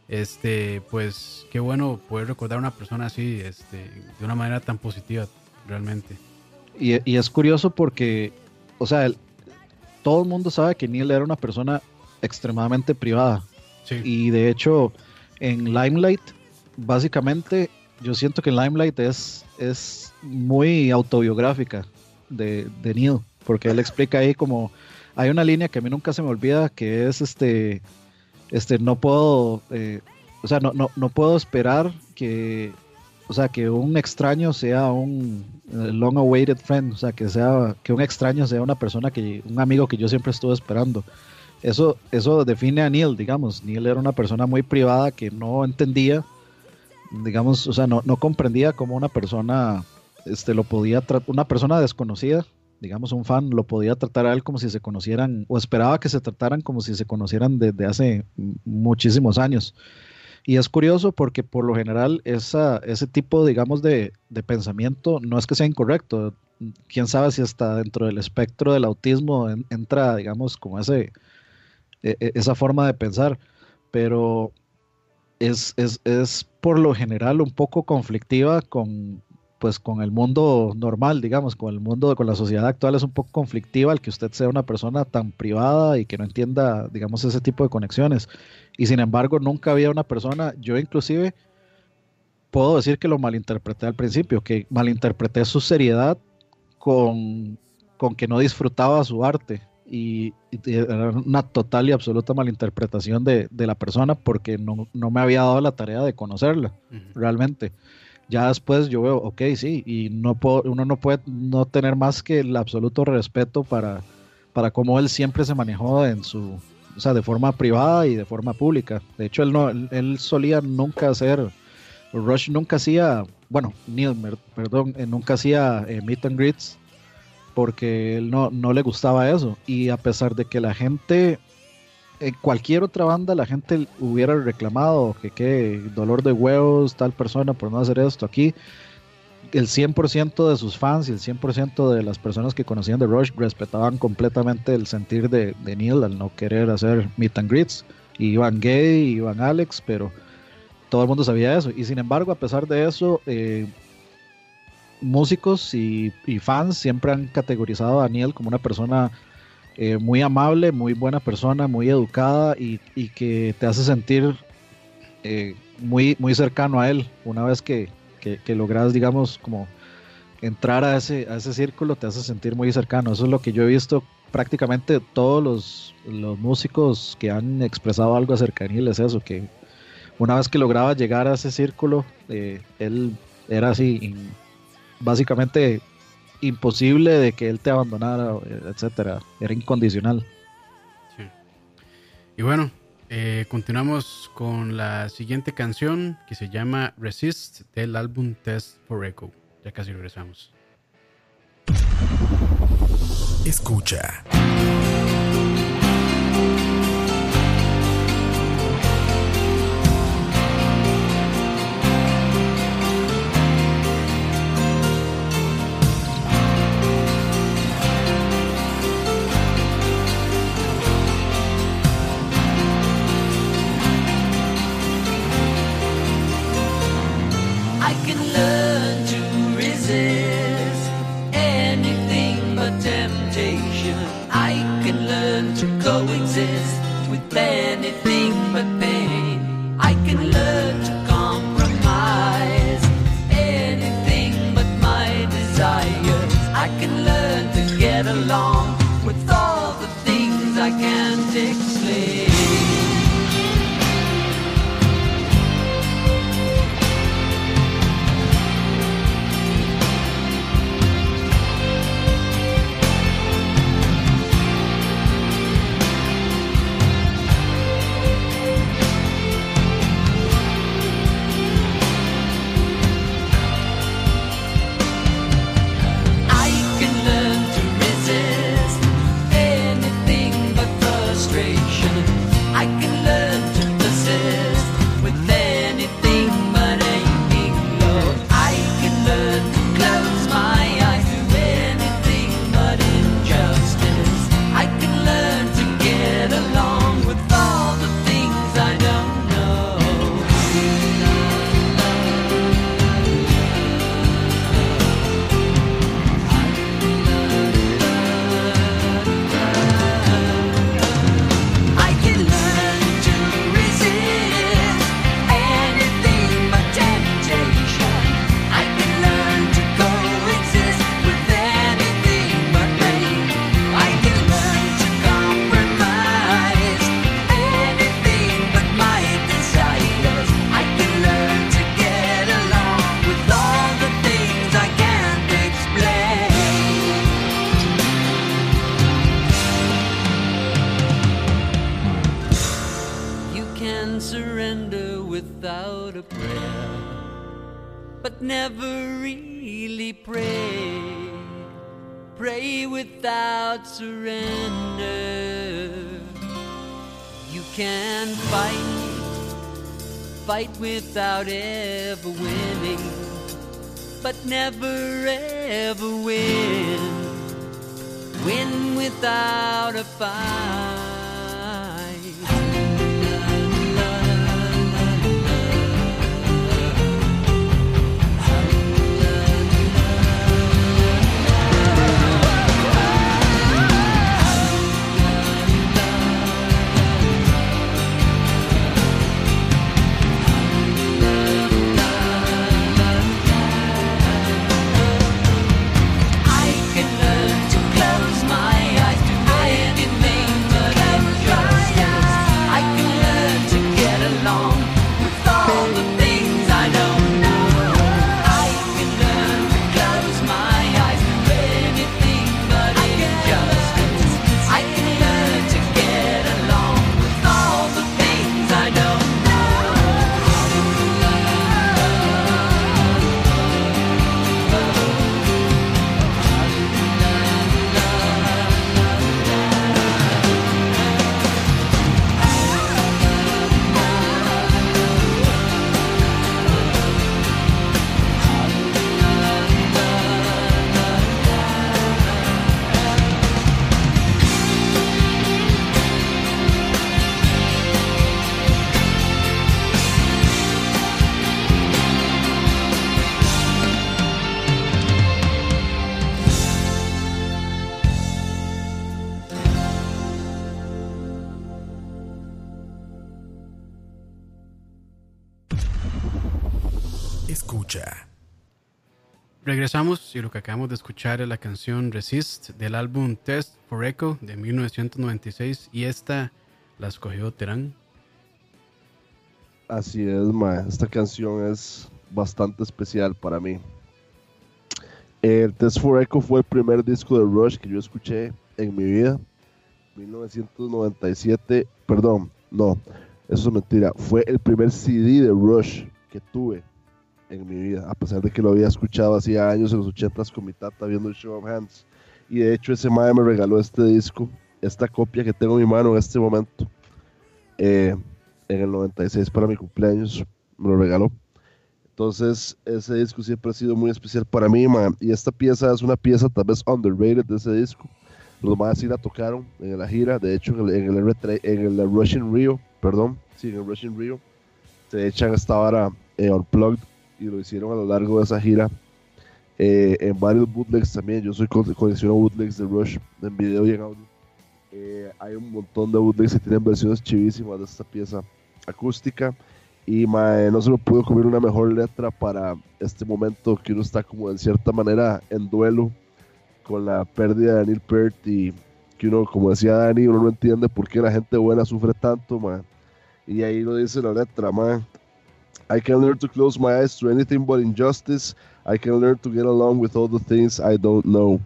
este, pues, qué bueno poder recordar a una persona así, este, de una manera tan positiva, realmente. Y, y es curioso porque, o sea, el, todo el mundo sabe que Neil era una persona extremadamente privada. Sí. Y de hecho, en Limelight, básicamente, yo siento que Limelight es, es muy autobiográfica de, de Neil, porque él explica ahí como, hay una línea que a mí nunca se me olvida, que es este, este, no puedo, eh, o sea, no, no, no puedo esperar que, o sea, que un extraño sea un long awaited friend, o sea, que sea, que un extraño sea una persona que, un amigo que yo siempre estuve esperando. Eso, eso define a Neil, digamos. Neil era una persona muy privada que no entendía, digamos, o sea, no, no comprendía cómo una persona, este, lo podía, una persona desconocida, digamos, un fan, lo podía tratar a él como si se conocieran, o esperaba que se trataran como si se conocieran desde hace muchísimos años. Y es curioso porque por lo general esa, ese tipo, digamos, de, de, pensamiento no es que sea incorrecto. Quién sabe si está dentro del espectro del autismo en, entra, digamos, como ese, e, esa forma de pensar. Pero es, es, es por lo general un poco conflictiva con, pues con el mundo normal, digamos, con el mundo, con la sociedad actual es un poco conflictiva el que usted sea una persona tan privada y que no entienda, digamos, ese tipo de conexiones. Y sin embargo, nunca había una persona, yo inclusive puedo decir que lo malinterpreté al principio, que malinterpreté su seriedad con, con que no disfrutaba su arte. Y, y era una total y absoluta malinterpretación de, de la persona porque no, no, me había dado la tarea de conocerla, uh -huh. realmente ya después yo veo, ok, sí, y no uno no puede no tener más que el absoluto respeto para, para cómo él siempre se manejó en su, o sea, de forma privada y de forma pública. De hecho, él no, él, solía nunca hacer, Rush nunca hacía, bueno, Neil, perdón, nunca hacía eh, meet and greets porque él no, no le gustaba eso. Y a pesar de que la gente en cualquier otra banda la gente hubiera reclamado que qué dolor de huevos tal persona por no hacer esto aquí. El 100% de sus fans y el 100% de las personas que conocían de Rush respetaban completamente el sentir de, Neil al no querer hacer meet and greets. Y iban gay, iban Alex pero todo el mundo sabía eso. Y sin embargo a pesar de eso eh, músicos y, y fans siempre han categorizado a Neil como una persona eh, muy amable, muy buena persona, muy educada y, y que te hace sentir eh, muy, muy cercano a él. Una vez que, que, logras, digamos, como entrar a ese, a ese círculo, te hace sentir muy cercano. Eso es lo que yo he visto prácticamente todos los, los músicos que han expresado algo acerca de él, es eso, que una vez que lograba llegar a ese círculo, eh, él era así, básicamente imposible de que él te abandonara, etcétera. Era incondicional. Sí. Y bueno, eh, continuamos con la siguiente canción que se llama Resist del álbum Test for Echo. Ya casi regresamos. Escucha. I Regresamos y lo que acabamos de escuchar es la canción Resist del álbum Test for Echo de 1996 y esta la escogió Terán. Así es, ma. Esta canción es bastante especial para mí. El Test for Echo fue el primer disco de Rush que yo escuché en mi vida. 1997, perdón, no, eso es mentira. Fue el primer CD de Rush que tuve en mi vida, a pesar de que lo había escuchado hacía años en los 80s con mi tata viendo el Show of Hands. Y de hecho ese madre me regaló este disco, esta copia que tengo en mi mano en este momento. Eh, en el 96 para mi cumpleaños, me lo regaló. Entonces, ese disco siempre ha sido muy especial para mí, man. Y esta pieza es una pieza tal vez underrated de ese disco. Los más sí la tocaron en la gira, de hecho en el, en el, R3 en el Russian Rio, perdón, sí, en el Russian Rio, se echan esta vara eh, unplugged y lo hicieron a lo largo de esa gira. Eh, en varios bootlegs también, yo soy co- colecciono bootlegs de Rush en video y en audio. Eh, hay un montón de bootlegs que tienen versiones chivísimas de esta pieza acústica y mae, no se lo pudo comer una mejor letra para este momento que uno está como en cierta manera en duelo con la pérdida de Daniel Peart y que uno, como decía Dani, uno no entiende por qué la gente buena sufre tanto, mae. y ahí lo dice la letra, mae. I can learn to close my eyes to anything but injustice. I can learn to get along with all the things I don't know.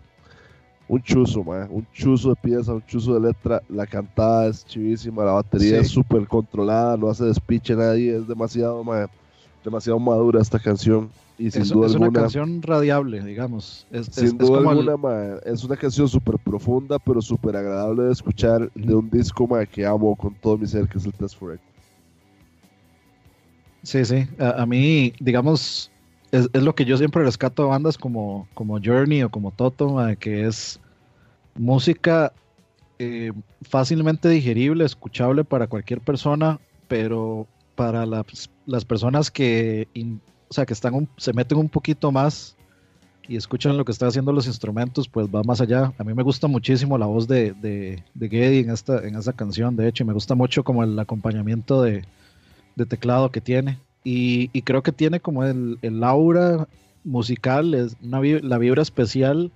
Un chuzo, mae. un chuzo de pieza, un chuzo de letra. La cantada es chivísima, la batería Sí. es súper controlada, no hace despiche a nadie, es demasiado, mae, demasiado madura esta canción. Y sin Es, duda es una alguna, canción radiable, digamos. Es, sin es duda como el- alguna, mae, es una canción súper profunda, pero súper agradable de escuchar de un disco mae, que amo con todo mi ser, que es el Test for Echo. Sí, sí. A, a mí, digamos, es, es lo que yo siempre rescato de bandas como, como Journey o como Toto, que es música eh, fácilmente digerible, escuchable para cualquier persona, pero para las, las personas que, o sea, que están un- se meten un poquito más y escuchan lo que están haciendo los instrumentos, pues va más allá. A mí me gusta muchísimo la voz de, de, de en esta, en esa canción, de hecho, y me gusta mucho como el acompañamiento de, de teclado que tiene. Y, y creo que tiene como el, aura musical, es una, la vibra especial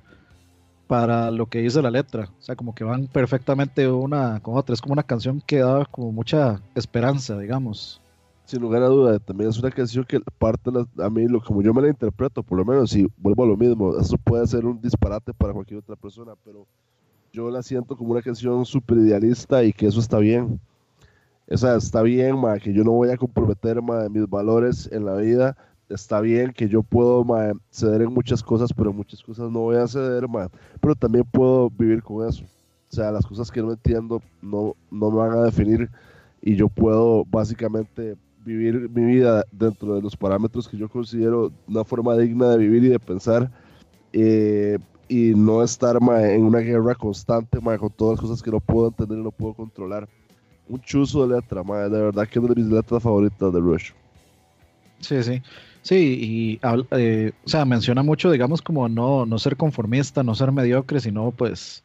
para lo que dice la letra. O sea, como que van perfectamente una con otra. Es como una canción que da como mucha esperanza, digamos. Sin lugar a duda, también es una canción que parte a mí, lo, como yo me la interpreto, por lo menos, y vuelvo a lo mismo, eso puede ser un disparate para cualquier otra persona, pero yo la siento como una canción súper idealista y que eso está bien. O sea, está bien, ma, que yo no voy a comprometer ma, mis valores en la vida. Está bien que yo puedo ma, ceder en muchas cosas, pero en muchas cosas no voy a ceder, ma. Pero también puedo vivir con eso. O sea, las cosas que no entiendo no, no me van a definir y yo puedo básicamente vivir mi vida dentro de los parámetros que yo considero una forma digna de vivir y de pensar eh, y no estar ma, en una guerra constante ma, con todas las cosas que no puedo entender y no puedo controlar. Un chuzo de letra, ma, de verdad que es una de mis letras favoritas de Rush. Sí, sí. Sí, y eh, o sea, menciona mucho, digamos, como no, no ser conformista, no ser mediocre, sino pues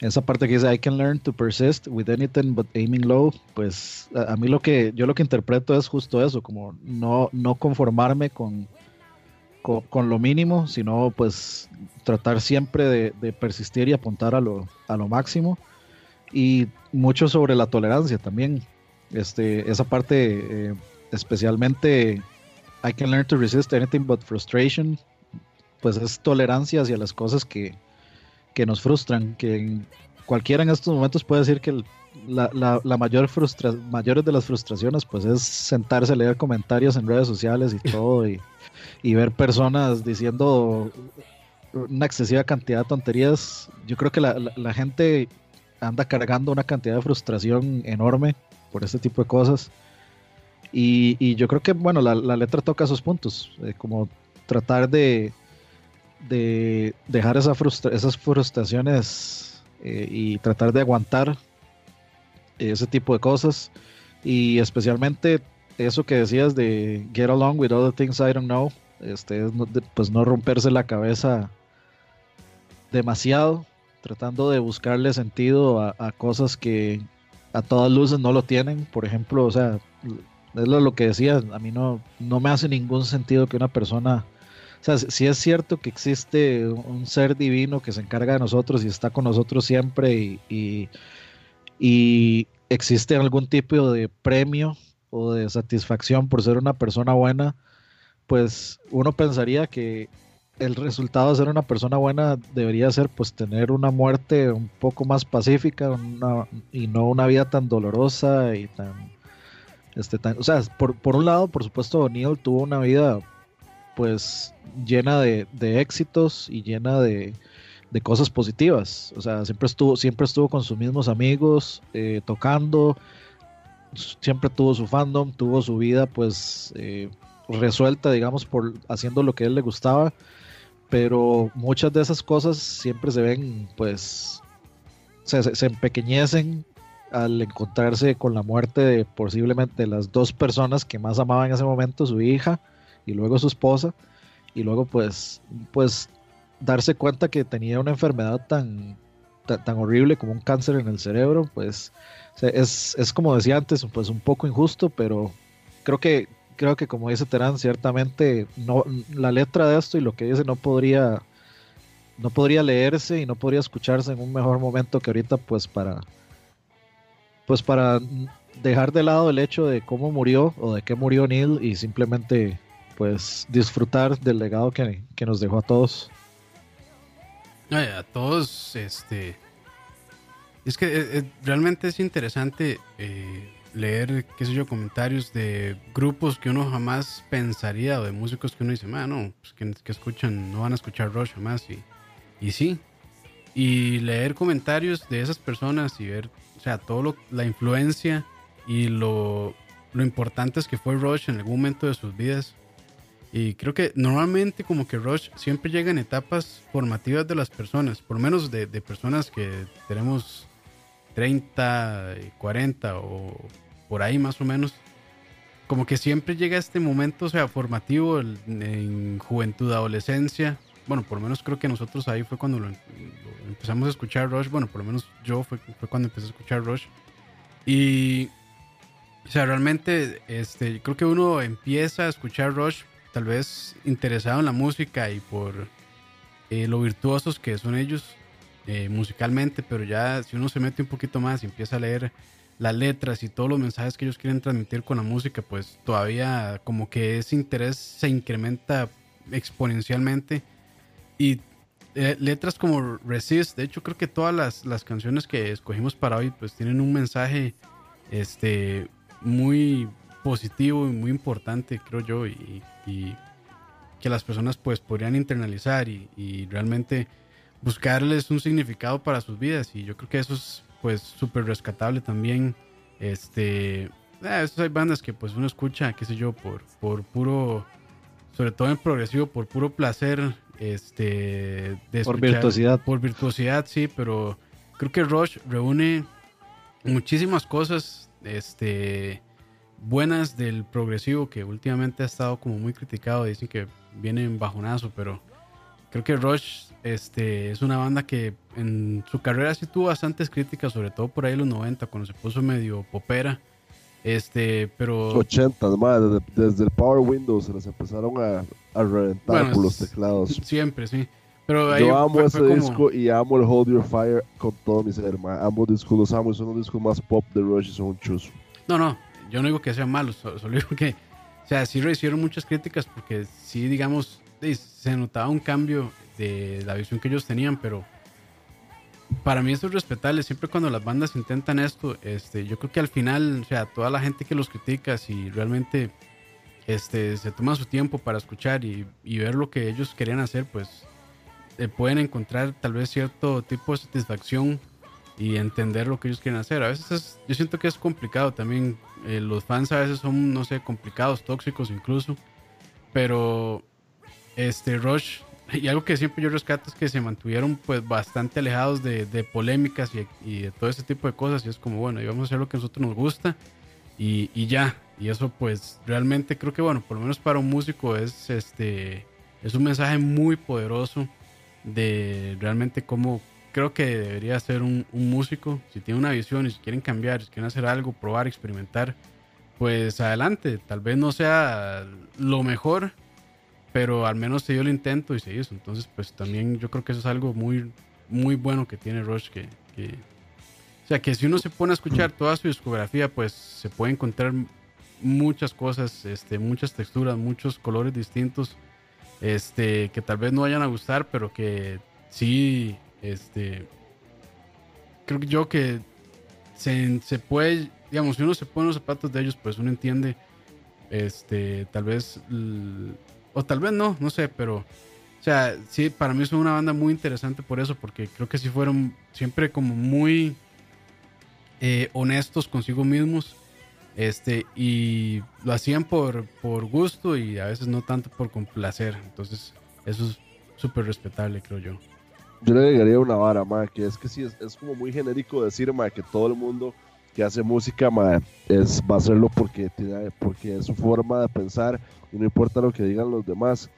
esa parte que dice I can learn to persist with anything but aiming low, pues a, mí lo que yo lo que interpreto es justo eso, como no, no conformarme con, con, lo mínimo, sino pues tratar siempre de, persistir y apuntar a lo, a lo máximo. Y mucho sobre la tolerancia también. Este, esa parte, eh, especialmente I can learn to resist anything but frustration, pues es tolerancia hacia las cosas que, que nos frustran, que cualquiera en estos momentos puede decir que la, la, mayor frustra mayores de las frustraciones pues es sentarse a leer comentarios en redes sociales y todo y, y ver personas diciendo una excesiva cantidad de tonterías. Yo creo que la, la, gente anda cargando una cantidad de frustración enorme por este tipo de cosas. Y, y yo creo que, bueno, la, letra toca esos puntos, eh, como tratar de, de dejar esa esas frustraciones eh, y tratar de aguantar ese tipo de cosas y especialmente eso que decías de get along with other things I don't know este pues no romperse la cabeza demasiado tratando de buscarle sentido a, cosas que a todas luces no lo tienen. Por ejemplo o sea es lo que decía a mí no no me hace ningún sentido que una persona o sea, si es cierto que existe un ser divino que se encarga de nosotros y está con nosotros siempre y, y, existe algún tipo de premio o de satisfacción por ser una persona buena, pues uno pensaría que el resultado de ser una persona buena debería ser pues tener una muerte un poco más pacífica y no una vida tan dolorosa y tan este tan, o sea por, por un lado por supuesto Neil tuvo una vida pues llena de, éxitos y llena de, cosas positivas. O sea, siempre estuvo, siempre estuvo con sus mismos amigos, eh, tocando, siempre tuvo su fandom, tuvo su vida pues eh, resuelta, digamos, por haciendo lo que a él le gustaba. Pero muchas de esas cosas siempre se ven, pues, se, empequeñecen al encontrarse con la muerte de posiblemente las dos personas que más amaba en ese momento, su hija y luego su esposa y luego pues pues darse cuenta que tenía una enfermedad tan tan, horrible como un cáncer en el cerebro pues es, es, como decía antes pues un poco injusto pero creo que creo que como dice Terán ciertamente no la letra de esto y lo que dice no podría no podría leerse y no podría escucharse en un mejor momento que ahorita pues para pues para dejar de lado el hecho de cómo murió o de qué murió Neil y simplemente pues disfrutar del legado que, nos dejó a todos. a todos, este... Es que eh, eh, realmente es interesante eh, leer, qué sé yo, comentarios de grupos que uno jamás pensaría o de músicos que uno dice, no, pues que, escuchan, no van a escuchar Rush jamás. Y, y sí. Y leer comentarios de esas personas y ver, o sea, todo la influencia y lo, lo importante es que fue Rush en algún momento de sus vidas y creo que normalmente como que Rush siempre llega en etapas formativas de las personas, por lo menos de, personas que tenemos 30, 40 o por ahí más o menos. Como que siempre llega este momento, o sea, formativo en juventud, adolescencia. Bueno, por lo menos creo que nosotros ahí fue cuando empezamos a escuchar Rush. Bueno, por lo menos yo fue, fue cuando empecé a escuchar Rush. Y, o sea, realmente, este, creo que uno empieza a escuchar Rush tal vez interesado en la música y por eh, lo virtuosos que son ellos eh, musicalmente, pero ya si uno se mete un poquito más y empieza a leer las letras y todos los mensajes que ellos quieren transmitir con la música, pues todavía como que ese interés se incrementa exponencialmente. Y eh, letras como Resist, de hecho creo que todas las, las, canciones que escogimos para hoy pues tienen un mensaje este muy positivo y muy importante, creo yo, y, y que las personas pues podrían internalizar y, y realmente buscarles un significado para sus vidas. Y yo creo que eso es pues súper rescatable también. Este, eh, hay bandas que pues uno escucha, qué sé yo, por, por puro, sobre todo en progresivo, por puro placer, este, de Por escuchar- virtuosidad. Por virtuosidad, sí, pero creo que Rush reúne muchísimas cosas, este, buenas del progresivo que últimamente ha estado como muy criticado. Dicen que viene en bajonazo, pero creo que Rush este, es una banda que en su carrera sí tuvo bastantes críticas, sobre todo por ahí en los 90, cuando se puso medio popera. Este, pero 80, madre, desde, desde el Power Windows se les empezaron a, a reventar Bueno, por los teclados. siempre, sí. Pero ahí Yo amo fue- ese fue como- disco y amo el Hold Your Fire con todo mi ser, ma. Ambos discos los amo y son los discos más pop de Rush y son un chuzo. No, no, yo no digo que sean malos, so- solo digo que, o sea, sí recibieron muchas críticas porque sí, digamos, se notaba un cambio de la visión que ellos tenían, pero para mí eso es respetable. Siempre cuando las bandas intentan esto, este, yo creo que al final, o sea, toda la gente que los critica, si realmente este, se toma su tiempo para escuchar y, y ver lo que ellos querían hacer, pues eh, pueden encontrar tal vez cierto tipo de satisfacción y entender lo que ellos quieren hacer. A veces es- yo siento que es complicado también. eh, los fans a veces son, no sé, complicados, tóxicos incluso. Pero este Rush, y algo que siempre yo rescato es que se mantuvieron pues bastante alejados de, de polémicas y, y de todo ese tipo de cosas. Y es como, bueno, y vamos a hacer lo que a nosotros nos gusta y, y ya. Y eso pues realmente creo que, bueno, por lo menos para un músico es, este, es un mensaje muy poderoso de realmente cómo creo que debería ser un, un músico. Si tiene una visión y si quieren cambiar, si quieren hacer algo, probar, experimentar, pues adelante. Tal vez no sea lo mejor, pero al menos se dio el intento y se hizo. Entonces, pues también yo creo que eso es algo muy, muy bueno que tiene Rush. Que, que- o sea, que si uno se pone a escuchar toda su discografía, pues se puede encontrar muchas cosas, este, muchas texturas, muchos colores distintos, este, que tal vez no vayan a gustar, pero que sí, este, creo que yo que se, se puede, digamos, si uno se pone en los zapatos de ellos, pues uno entiende, este, tal vez, o tal vez no, no sé, pero, o sea, sí, para mí son una banda muy interesante por eso, porque creo que sí fueron siempre como muy eh, honestos consigo mismos, este, y lo hacían por, por gusto y a veces no tanto por complacer, entonces eso es súper respetable, creo yo. Yo le agregaría una vara, ma, que es que sí, es, es como muy genérico decir, ma, que todo el mundo que hace música, ma, es, va a hacerlo porque, tiene, porque es su forma de pensar y no importa lo que digan los demás.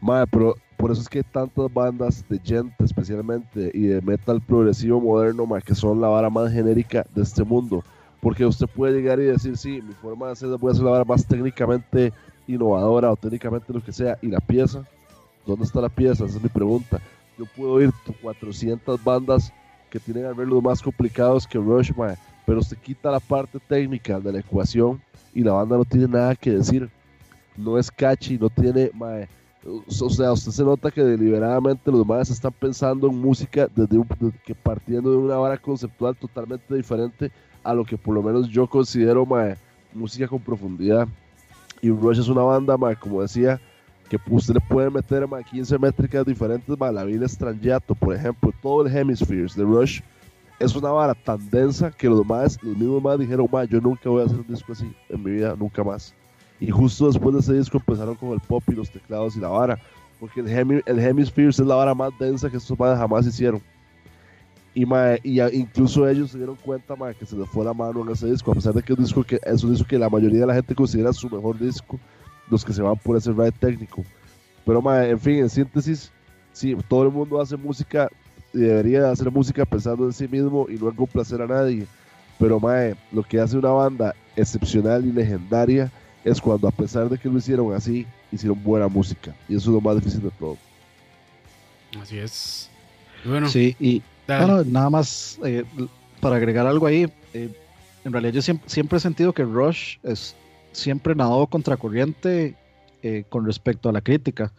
Ma, pero por eso es que hay tantas bandas de gente, especialmente, y de metal progresivo moderno, ma, que son la vara más genérica de este mundo. Porque usted puede llegar y decir, sí, mi forma de hacer, voy a hacer la vara más técnicamente innovadora o técnicamente lo que sea, y la pieza, ¿dónde está la pieza? Esa es mi pregunta yo puedo ir 400 bandas que tienen arreglos más complicados que Rush, mae, pero se quita la parte técnica de la ecuación y la banda no tiene nada que decir. No es catchy, no tiene, mae, o sea, usted se nota que deliberadamente los demás están pensando en música desde un, que partiendo de una vara conceptual totalmente diferente a lo que por lo menos yo considero mae, música con profundidad. Y Rush es una banda, mae, como decía, que usted le puede meter ma, 15 métricas diferentes, ma, la Villa Strangiato, por ejemplo, todo el Hemispheres de Rush es una vara tan densa que los demás, los mismos más dijeron, ma, yo nunca voy a hacer un disco así en mi vida, nunca más. Y justo después de ese disco empezaron con el pop y los teclados y la vara, porque el, Hemi, el Hemispheres es la vara más densa que estos madres jamás hicieron. Y, ma, y incluso ellos se dieron cuenta ma, que se les fue la mano en ese disco, a pesar de que es un disco que, es un disco que la mayoría de la gente considera su mejor disco los que se van por ese ride técnico. Pero, ma, en fin, en síntesis, sí, todo el mundo hace música y debería hacer música pensando en sí mismo y no en complacer a nadie. Pero, mae, lo que hace una banda excepcional y legendaria es cuando, a pesar de que lo hicieron así, hicieron buena música. Y eso es lo más difícil de todo. Así es. Bueno, Sí, y dale. bueno, nada más eh, para agregar algo ahí. eh, en realidad yo siempre, siempre he sentido que Rush es siempre nadó contracorriente eh, con respecto a la crítica.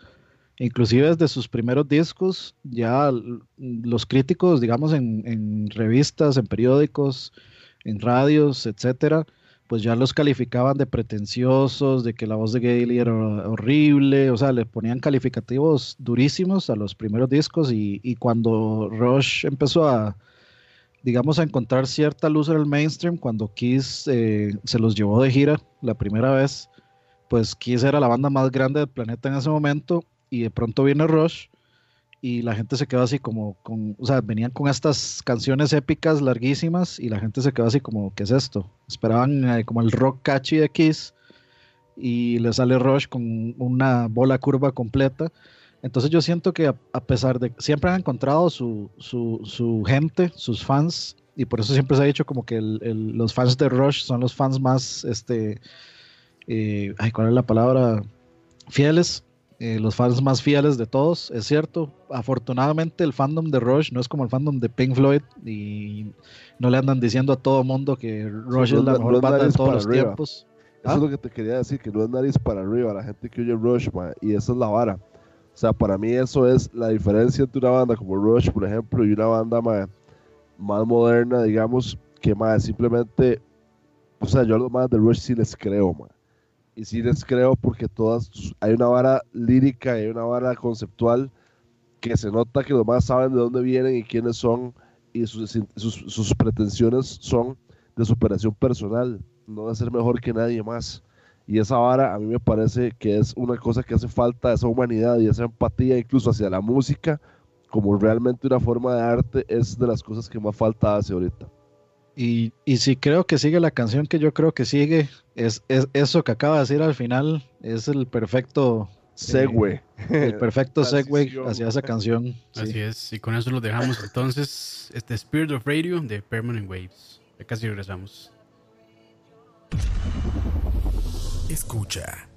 Inclusive desde sus primeros discos, ya los críticos, digamos, en, revistas, en periódicos, en radios, etcétera, pues ya los calificaban de pretenciosos, de que la voz de Gailey era horrible, o sea, le ponían calificativos durísimos a los primeros discos y, y cuando Rush empezó a, digamos, a encontrar cierta luz en el mainstream, cuando Kiss eh, se los llevó de gira la primera vez, pues Kiss era la banda más grande del planeta en ese momento y de pronto viene Rush y la gente se quedó así como con, o sea, venían con estas canciones épicas larguísimas y la gente se quedó así como, ¿qué es esto? Esperaban eh, como el rock catchy de Kiss y le sale Rush con una bola curva completa. Entonces yo siento que a, pesar de siempre han encontrado su, su, su, gente, sus fans, y por eso siempre se ha dicho como que los fans de Rush son los fans más, este, eh, ay, ¿cuál es la palabra? Fieles eh, los fans más fieles de todos, es cierto. Afortunadamente el fandom de Rush no es como el fandom de Pink Floyd y no le andan diciendo a todo mundo que Rush sí, es la mejor banda de todos los arriba. tiempos. Eso ¿Ah? es lo que te quería decir, que no es nariz para arriba, la gente que oye Rush, man, y esa es la vara. O sea, para mí eso es la diferencia entre una banda como Rush, por ejemplo, y una banda man, más moderna, digamos, que más simplemente, o sea, yo a los más de Rush sí les creo, man y sí les creo porque todas hay una vara lírica y hay una vara conceptual que se nota que los más saben de dónde vienen y quiénes son y sus, sus, sus, pretensiones son de superación personal, no de ser mejor que nadie más. Y esa vara a mí me parece que es una cosa que hace falta, esa humanidad y esa empatía incluso hacia la música, como realmente una forma de arte, es de las cosas que más falta hace ahorita. Y, y si creo que sigue la canción que yo creo que sigue, es, es eso que acaba de decir al final, es el perfecto segue. Eh, el perfecto segue hacia esa canción. Así sí. es, y con eso lo dejamos entonces, este Spirit of Radio de Permanent Waves. Ya casi regresamos. Escucha.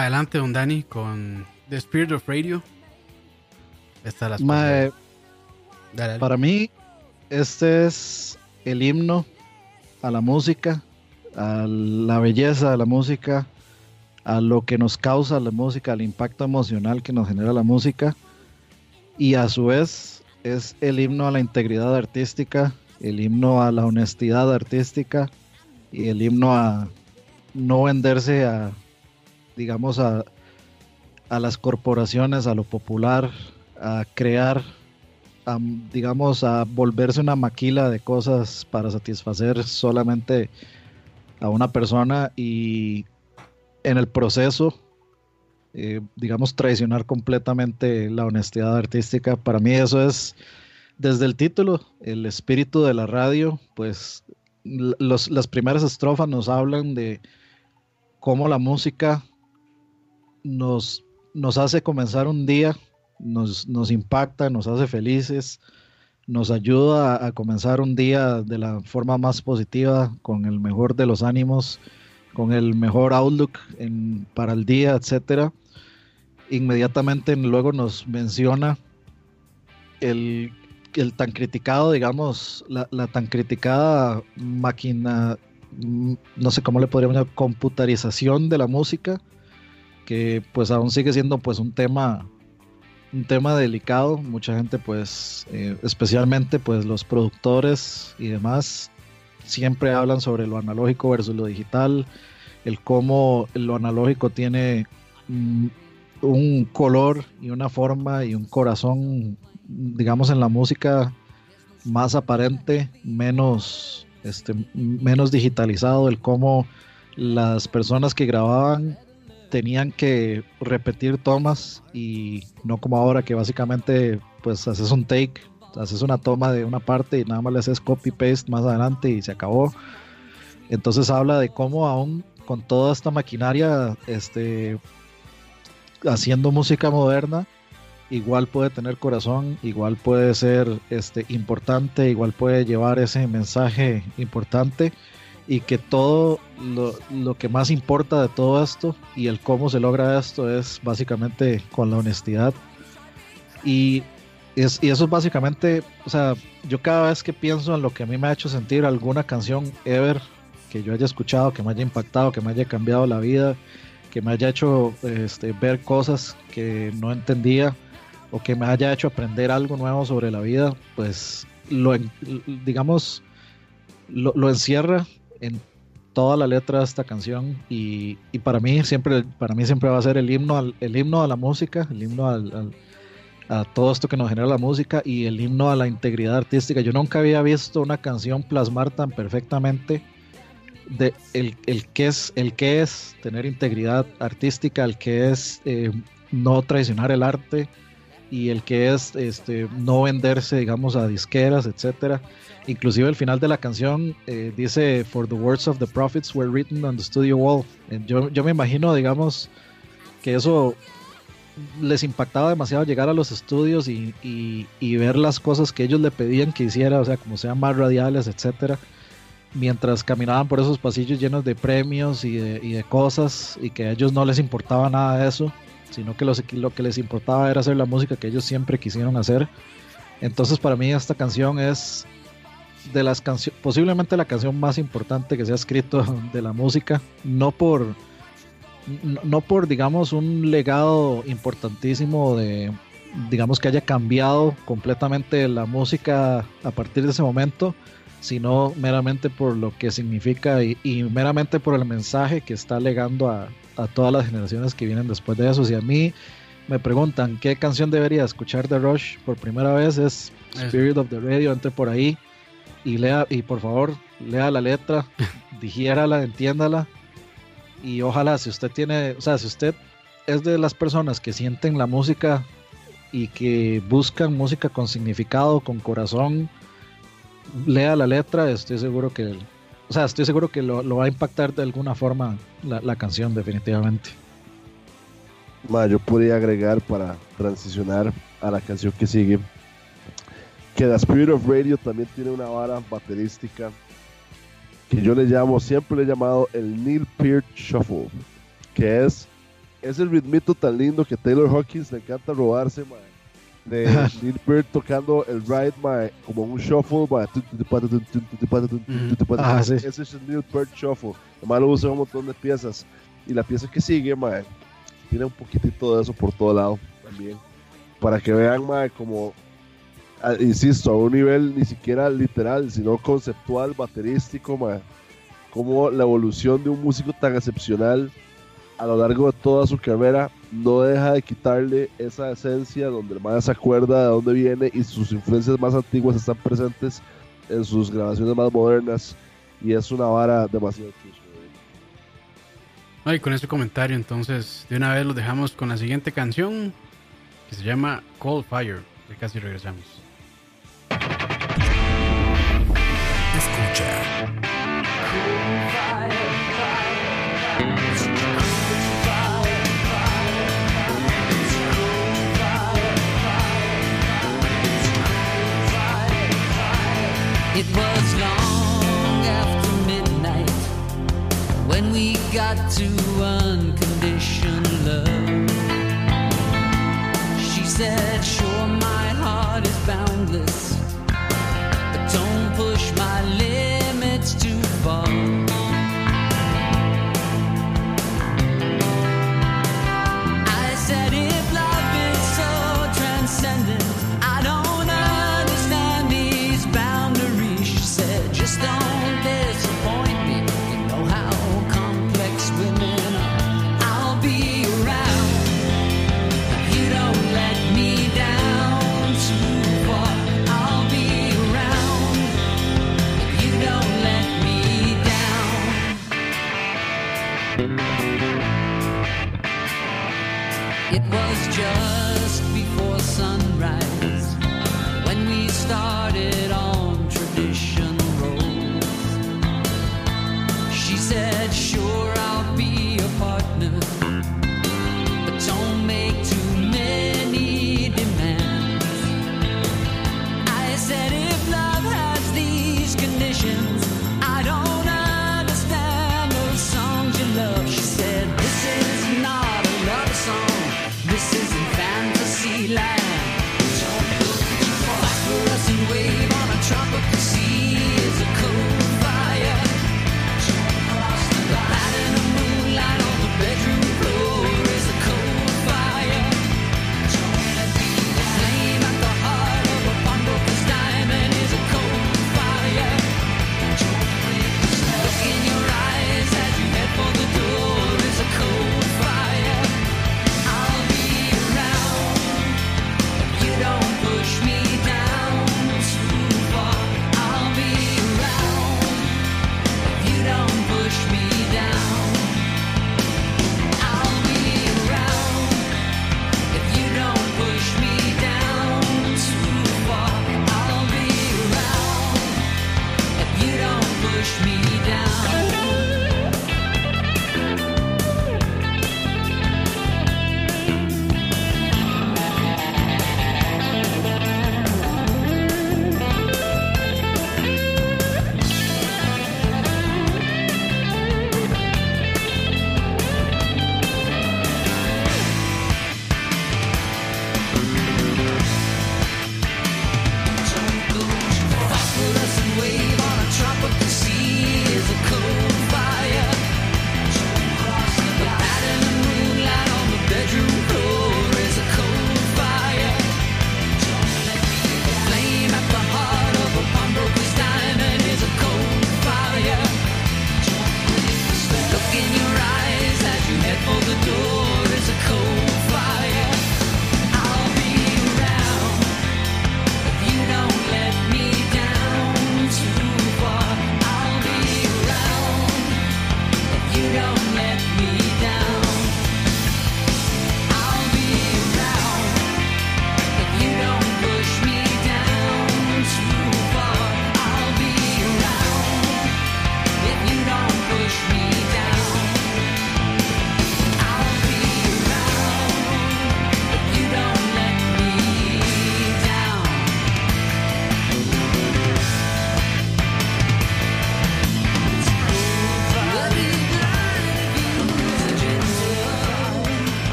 Adelante, don Dani, con The Spirit of Radio. Esta es la Mae, Dale, dale. para mí, este es el himno a la música, a la belleza de la música, a lo que nos causa la música, al impacto emocional que nos genera la música. Y a su vez es el himno a la integridad artística, el himno a la honestidad artística y el himno a no venderse a, digamos, a, a las corporaciones, a lo popular, a crear, digamos, a volverse una maquila de cosas para satisfacer solamente a una persona y en el proceso, eh, digamos, traicionar completamente la honestidad artística. Para mí eso es, desde el título, el espíritu de la radio, pues los- las primeras estrofas nos hablan de cómo la música nos, nos hace comenzar un día, nos, nos impacta, nos hace felices, nos ayuda a, comenzar un día de la forma más positiva, con el mejor de los ánimos, con el mejor outlook en- para el día, etcétera. Inmediatamente luego nos menciona el, el tan criticado, digamos, la, la tan criticada máquina, mm, no sé cómo le podríamos llamar, computarización de la música, que pues aún sigue siendo pues un tema un tema delicado. Mucha gente pues eh, especialmente pues los productores y demás siempre hablan sobre lo analógico versus lo digital el cómo lo analógico tiene mm, un color y una forma y un corazón digamos en la música más aparente menos este menos digitalizado el cómo las personas que grababan tenían que repetir tomas y no como ahora que básicamente pues haces un take, haces una toma de una parte y nada más le haces copy paste más adelante y se acabó. Entonces habla de cómo aún con toda esta maquinaria este haciendo música moderna igual puede tener corazón, igual puede ser este importante, igual puede llevar ese mensaje importante y que todo lo, lo, que más importa de todo esto y el cómo se logra esto es básicamente con la honestidad. Y, es, y eso es básicamente, o sea, yo cada vez que pienso en lo que a mí me ha hecho sentir alguna canción ever que yo haya escuchado, que me haya impactado, que me haya cambiado la vida, que me haya hecho este, ver cosas que no entendía o que me haya hecho aprender algo nuevo sobre la vida, pues lo, digamos, lo, lo encierra en toda la letra de esta canción y, y, para mí siempre para mí siempre va a ser el himno al, el himno a la música el himno al, a todo esto que nos genera la música y el himno a la integridad artística. Yo nunca había visto una canción plasmar tan perfectamente el, el que es el es tener integridad artística el que es eh, no traicionar el arte y el que es este no venderse digamos a disqueras etcétera. Inclusive el final de la canción eh, dice for the words of the prophets were written on the studio wall yo, yo me imagino digamos que eso les impactaba demasiado llegar a los estudios y, y, y, ver las cosas que ellos le pedían que hiciera o sea como sean más radiales etcétera mientras caminaban por esos pasillos llenos de premios y de, y de cosas y que a ellos no les importaba nada de eso sino que los, lo que les importaba era hacer la música que ellos siempre quisieron hacer. Entonces para mí esta canción es de las canciones, posiblemente la canción más importante que se ha escrito de la música, no por, no, no, por, digamos, un legado importantísimo de, digamos, que haya cambiado completamente la música a partir de ese momento, sino meramente por lo que significa y, y meramente por el mensaje que está legando a, a, todas las generaciones que vienen después de eso. Si a mí me preguntan qué canción debería escuchar de Rush por primera vez, es Spirit of the Radio, entre por ahí y lea y por favor lea la letra, digiérala, entiéndala y ojalá si usted tiene, o sea, si usted es de las personas que sienten la música y que buscan música con significado, con corazón, lea la letra, estoy seguro que, o sea, estoy seguro que lo, lo va a impactar de alguna forma la, la canción definitivamente. Ma, yo podría agregar para transicionar a la canción que sigue que The Spirit of Radio también tiene una vara baterística que yo le llamo, siempre le he llamado el Neil Peart Shuffle, que es ese ritmito tan lindo que Taylor Hawkins le encanta robarse, mae, de Neil Peart tocando el ride, mae, como un shuffle, Ah, sí. ese es el Neil Peart shuffle. Además lo usa un montón de piezas. Y la pieza que sigue, mae, tiene un poquitito de eso por todo lado también. Para que vean, mae, como, insisto, a un nivel ni siquiera literal, sino conceptual, baterístico, mae, como la evolución de un músico tan excepcional a lo largo de toda su carrera no deja de quitarle esa esencia donde el man se acuerda de dónde viene y sus influencias más antiguas están presentes en sus grabaciones más modernas y es una vara demasiado chusca. Ay, con ese comentario, entonces, de una vez los dejamos con la siguiente canción que se llama Cold Fire. Ya casi regresamos. It was long after midnight when we got to unconditional love. She said, Sure, my heart is boundless,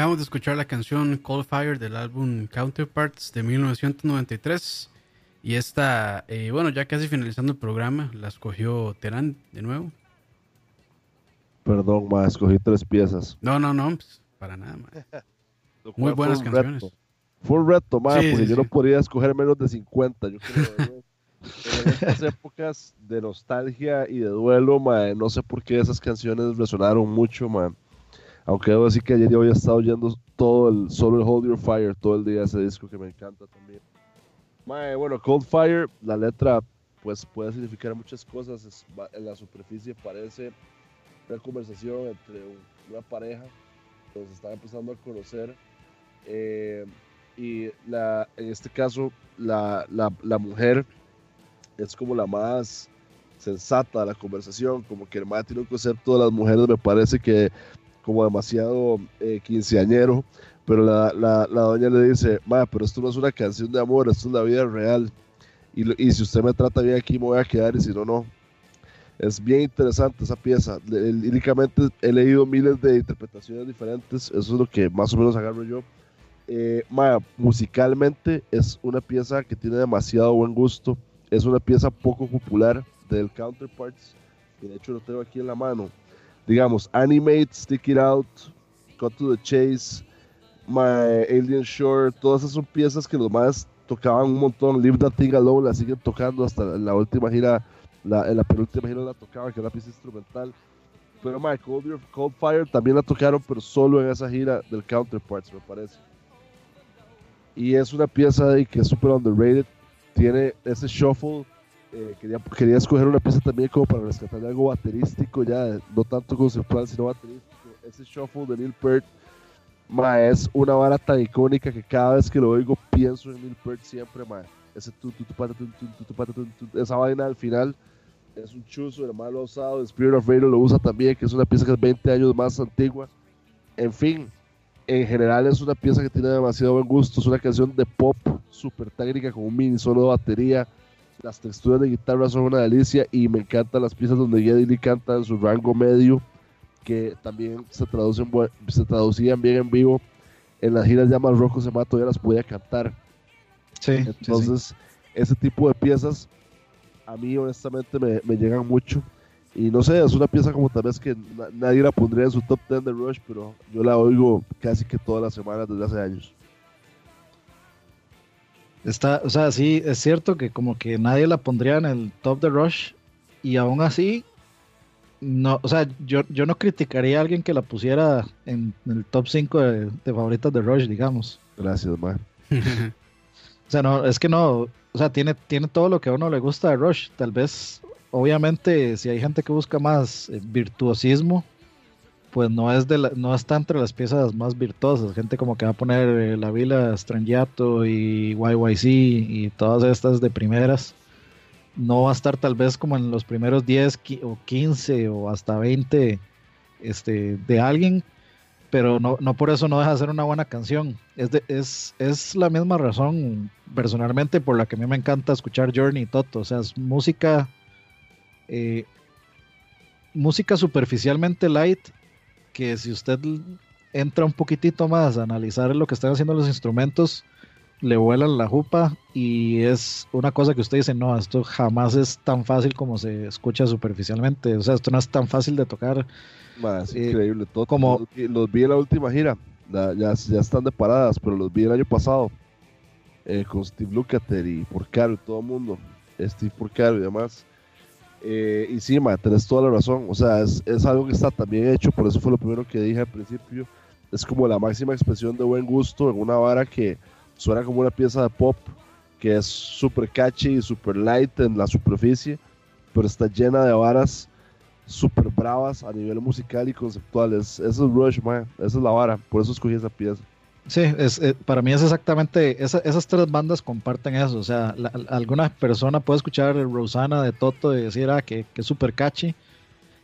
Acabamos de escuchar la canción Cold Fire del álbum Counterparts de 1993. Y esta, eh, bueno, ya casi finalizando el programa, la escogió Terán de nuevo. Perdón, ma, escogí tres piezas. No, no, no, pues, para nada. ma. Lo Muy buenas canciones. reto. Fue un reto, ma, Sí, porque sí, yo no podía escoger menos de 50. Yo creo, en estas épocas de nostalgia y de duelo, ma, no sé por qué esas canciones resonaron mucho, ma. Aunque debo decir que ayer yo había estado oyendo todo el, solo el Hold Your Fire todo el día, ese disco que me encanta también. Ma, bueno, Cold Fire, la letra pues puede significar muchas cosas. es- en la superficie parece una conversación entre un- una pareja que se están empezando a conocer. eh, y la, en este caso, la, la, la mujer es como la más sensata de la conversación, como que el más tiene un concepto de las mujeres, me parece que como demasiado eh, quinceañero, pero la, la, la doña le dice, ma, pero esto no es una canción de amor, esto es la vida real, y, y si usted me trata bien aquí me voy a quedar, y si no, no. Es bien interesante esa pieza. Líricamente he leído miles de interpretaciones diferentes, eso es lo que más o menos agarro yo. Eh, ma, musicalmente es una pieza que tiene demasiado buen gusto, es una pieza poco popular del Counterparts, y de hecho lo tengo aquí en la mano. Digamos, Animate, Stick It Out, Cut to the Chase, My Alien Shore, todas esas son piezas que los más tocaban un montón. Leave That Thing Alone la siguen tocando hasta la última gira, la, en la penúltima gira la tocaban, que era una pieza instrumental. Pero my, Cold, Fire también la tocaron, pero solo en esa gira del Counterparts, me parece. Y es una pieza que es super underrated. Tiene ese shuffle. Eh, quería, quería escoger una pieza también como para rescatar algo baterístico, ya no tanto conceptual, sino baterístico. Ese shuffle de Neil Peart ma, es una vara tan icónica que cada vez que lo oigo pienso en Neil Peart siempre, ma. Ese tu, tu, tu, esa vaina al final es un chuzo, el malo ha usado, Spirit of Radio lo usa también, que es una pieza que es 20 años más antigua. En fin, en general es una pieza que tiene demasiado buen gusto, es una canción de pop súper técnica con un mini solo de batería. Las texturas de guitarra son una delicia y me encantan las piezas donde Geddy Lee canta en su rango medio, que también se, traducen, se traducían bien en vivo. En las giras ya más rojo se mató, ya las podía cantar. Sí, sí, sí. Entonces, ese tipo de piezas a mí honestamente me, me llegan mucho. Y no sé, es una pieza como tal vez que na- nadie la pondría en su top 10 de Rush, pero yo la oigo casi que todas las semanas desde hace años. Está, o sea, sí, es cierto que como que nadie la pondría en el top de Rush y aún así, no, o sea, yo, yo no criticaría a alguien que la pusiera en el top 5 de, de favoritas de Rush, digamos. Gracias, man. O sea, no, es que no, o sea, tiene, tiene todo lo que a uno le gusta de Rush. Tal vez, obviamente, si hay gente que busca más eh, virtuosismo, pues no es de no está entre las piezas más virtuosas. Gente como que va a poner eh, La Vila Strangiato y YYC y todas estas de primeras. No va a estar tal vez como en los primeros 10 qui- o 15 o hasta 20 este, de alguien, pero no, no por eso no deja de ser una buena canción. Es, es, es la misma razón, personalmente, por la que a mí me encanta escuchar Journey y Toto. O sea, es música, eh, música superficialmente light, que si usted entra un poquitito más a analizar lo que están haciendo los instrumentos, le vuelan la jupa y es una cosa que usted dice, no, esto jamás es tan fácil como se escucha superficialmente. O sea, esto no es tan fácil de tocar. Ma, es Eh, increíble todo. como- Los, vi- los vi en la última gira, la- ya, ya están de paradas, pero los vi el año pasado eh, con Steve Lukather y Porcaro y todo el mundo. Steve Porcaro y demás. Eh, y sí, ma, tenés toda la razón. O sea, es, es algo que está también hecho, por eso fue lo primero que dije al principio. Es como la máxima expresión de buen gusto en una vara que suena como una pieza de pop, que es súper catchy y súper light en la superficie, pero está llena de varas súper bravas a nivel musical y conceptual. Es, eso es Rush, man. Esa es la vara. Por eso escogí esa pieza. Sí, es, eh, para mí es exactamente, esa- esas tres bandas comparten eso, o sea, la- alguna persona puede escuchar Rosana de Toto y decir, ah, que, que es súper catchy,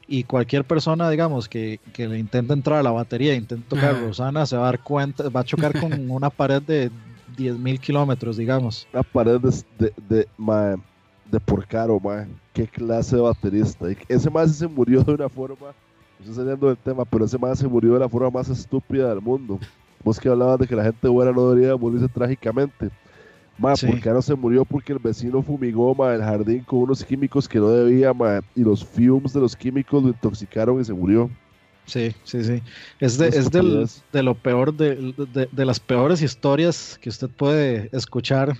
y cualquier persona, digamos, que, que le intente entrar a la batería e intente tocar Ajá. Rosana, se va a dar cuenta, va a chocar con una pared de 10.000 kilómetros, digamos. Una pared de, de, de, ma, de Porcaro, man. Qué clase de baterista. Ese más se murió de una forma estoy saliendo del tema, pero ese man se murió de la forma más estúpida del mundo. Vos que hablabas de que la gente buena no debería morirse trágicamente. Ma, Sí. ¿por qué no se murió? Porque el vecino fumigó ma, el jardín con unos químicos que no debía, ma, y los fumes de los químicos lo intoxicaron y se murió. Sí, sí, sí. Es de, es del- de lo peor, de, de- de las peores historias que usted puede escuchar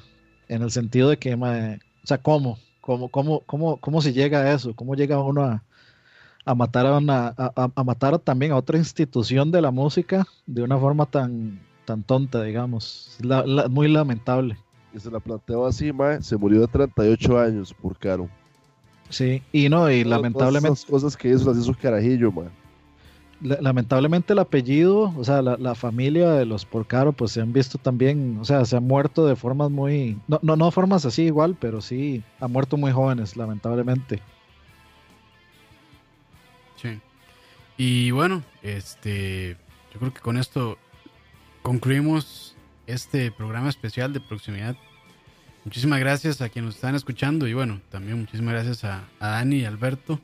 en el sentido de que, mae, o sea, ¿cómo? ¿Cómo, cómo, cómo, cómo se llega a eso? ¿Cómo llega uno a, a matar a una, a, a- matar también a otra institución de la música de una forma tan, tan tonta, digamos? La- la- muy lamentable. Y se la planteó así, ma, se murió de 38 años por caro. Sí, y no, y Todas- lamentablemente. esas cosas que hizo las hizo carajillo, ma. La- lamentablemente el apellido, o sea, la, la familia de los Porcaro, pues se han visto también, o sea, se han muerto de formas muy, no, no, no formas así igual, pero sí, han muerto muy jóvenes, lamentablemente. Y bueno, este, yo creo que con esto concluimos este programa especial de proximidad. Muchísimas gracias a quienes están escuchando y bueno, también muchísimas gracias a, a Dani y Alberto.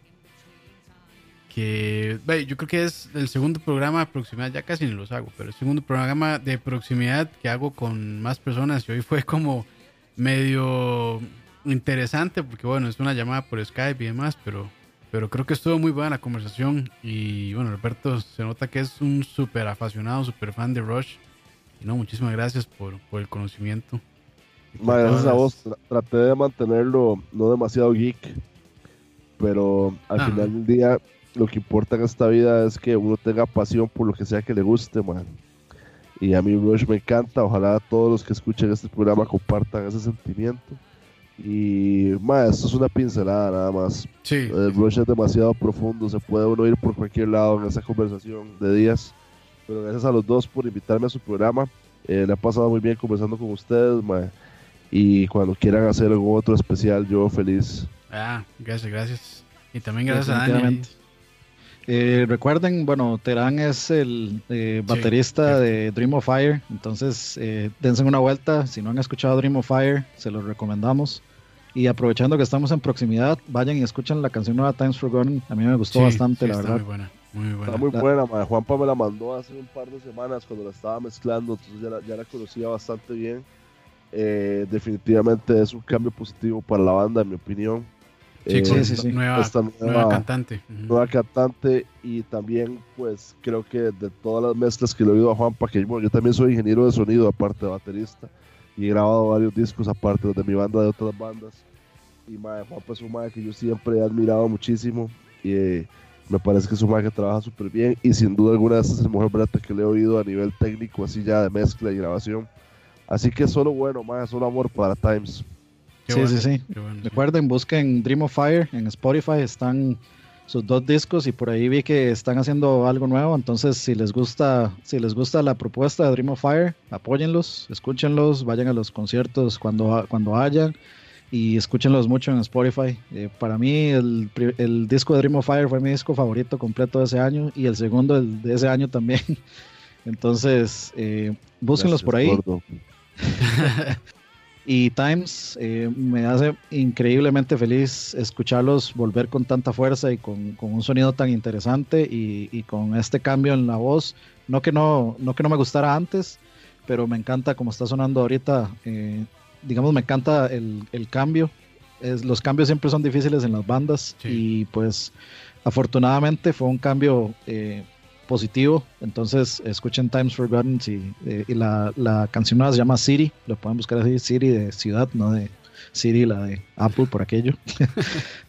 Que yo creo que es el segundo programa de proximidad, ya casi ni los hago, pero el segundo programa de proximidad que hago con más personas y hoy fue como medio interesante porque bueno, es una llamada por Skype y demás, pero pero creo que estuvo muy buena la conversación. Y bueno, Alberto se nota que es un súper apasionado, súper fan de Rush. Y no, muchísimas gracias por, por el conocimiento. Ma, gracias a vos, tra- traté de mantenerlo no demasiado geek, pero al Ah, final del día lo que importa en esta vida es que uno tenga pasión por lo que sea que le guste, man. Y a mí Rush me encanta, ojalá todos los que escuchen este programa compartan ese sentimiento. Y ma, esto es una pincelada nada más. Sí, El Rush es demasiado profundo, se puede uno ir por cualquier lado en esa conversación de días. Pero gracias a los dos por invitarme a su programa. Eh, le ha pasado muy bien conversando con ustedes, mae. Y cuando quieran hacer algún otro especial, yo feliz. ah, gracias, gracias. Y también gracias a Dani. Eh, recuerden, bueno, Terán es el eh, Sí, baterista de Dream of Fire, entonces eh, dense una vuelta, si no han escuchado Dream of Fire, se los recomendamos. Y aprovechando que estamos en proximidad, vayan y escuchen la canción nueva Times Forgotten, a mí me gustó Sí, bastante, sí, la está verdad. Muy buena, muy buena. Está muy La- buena. Juanpa me la mandó hace un par de semanas cuando la estaba mezclando, entonces ya la, ya la conocía bastante bien. Eh, definitivamente es un cambio positivo para la banda, en mi opinión. Sí, Eh, con sí, sí. Nueva, esta nueva nueva- cantante. Nueva cantante y también pues creo que de todas las mezclas que le he oído a Juanpa, que bueno, yo también soy ingeniero de sonido aparte de baterista y he grabado varios discos aparte de mi banda de otras bandas y mae, Juanpa es un mae que yo siempre he admirado muchísimo y eh, me parece que es un mae que trabaja súper bien y sin duda alguna este es el mejor brete que le he oído a nivel técnico así ya de mezcla y grabación así que solo bueno, mae, solo amor para Times Qué sí, bueno, sí, sí. qué bueno, sí. Recuerden, busquen Dream of Fire en Spotify, están sus dos discos y por ahí vi que están haciendo algo nuevo, entonces si les gusta, si les gusta la propuesta de Dream of Fire, apóyenlos, escúchenlos, vayan a los conciertos cuando, cuando hayan y escúchenlos mucho en Spotify. Eh, para mí el, pri- el disco de Dream of Fire fue mi disco favorito completo de ese año y el segundo el de ese año también. Entonces, eh, búsquenlos Gracias, por ahí. Y Times eh, me hace increíblemente feliz escucharlos volver con tanta fuerza y con, con un sonido tan interesante y, y con este cambio en la voz. No que no, no que no me gustara antes, pero me encanta como está sonando ahorita. eh, digamos, me encanta el, el cambio. Es, los cambios siempre son difíciles en las bandas Sí. y pues afortunadamente fue un cambio eh, positivo. Entonces escuchen Times Forgotten si, eh, y la, la canción nueva se llama City. Lo pueden buscar así, City de ciudad, no de City, la de Apple por aquello.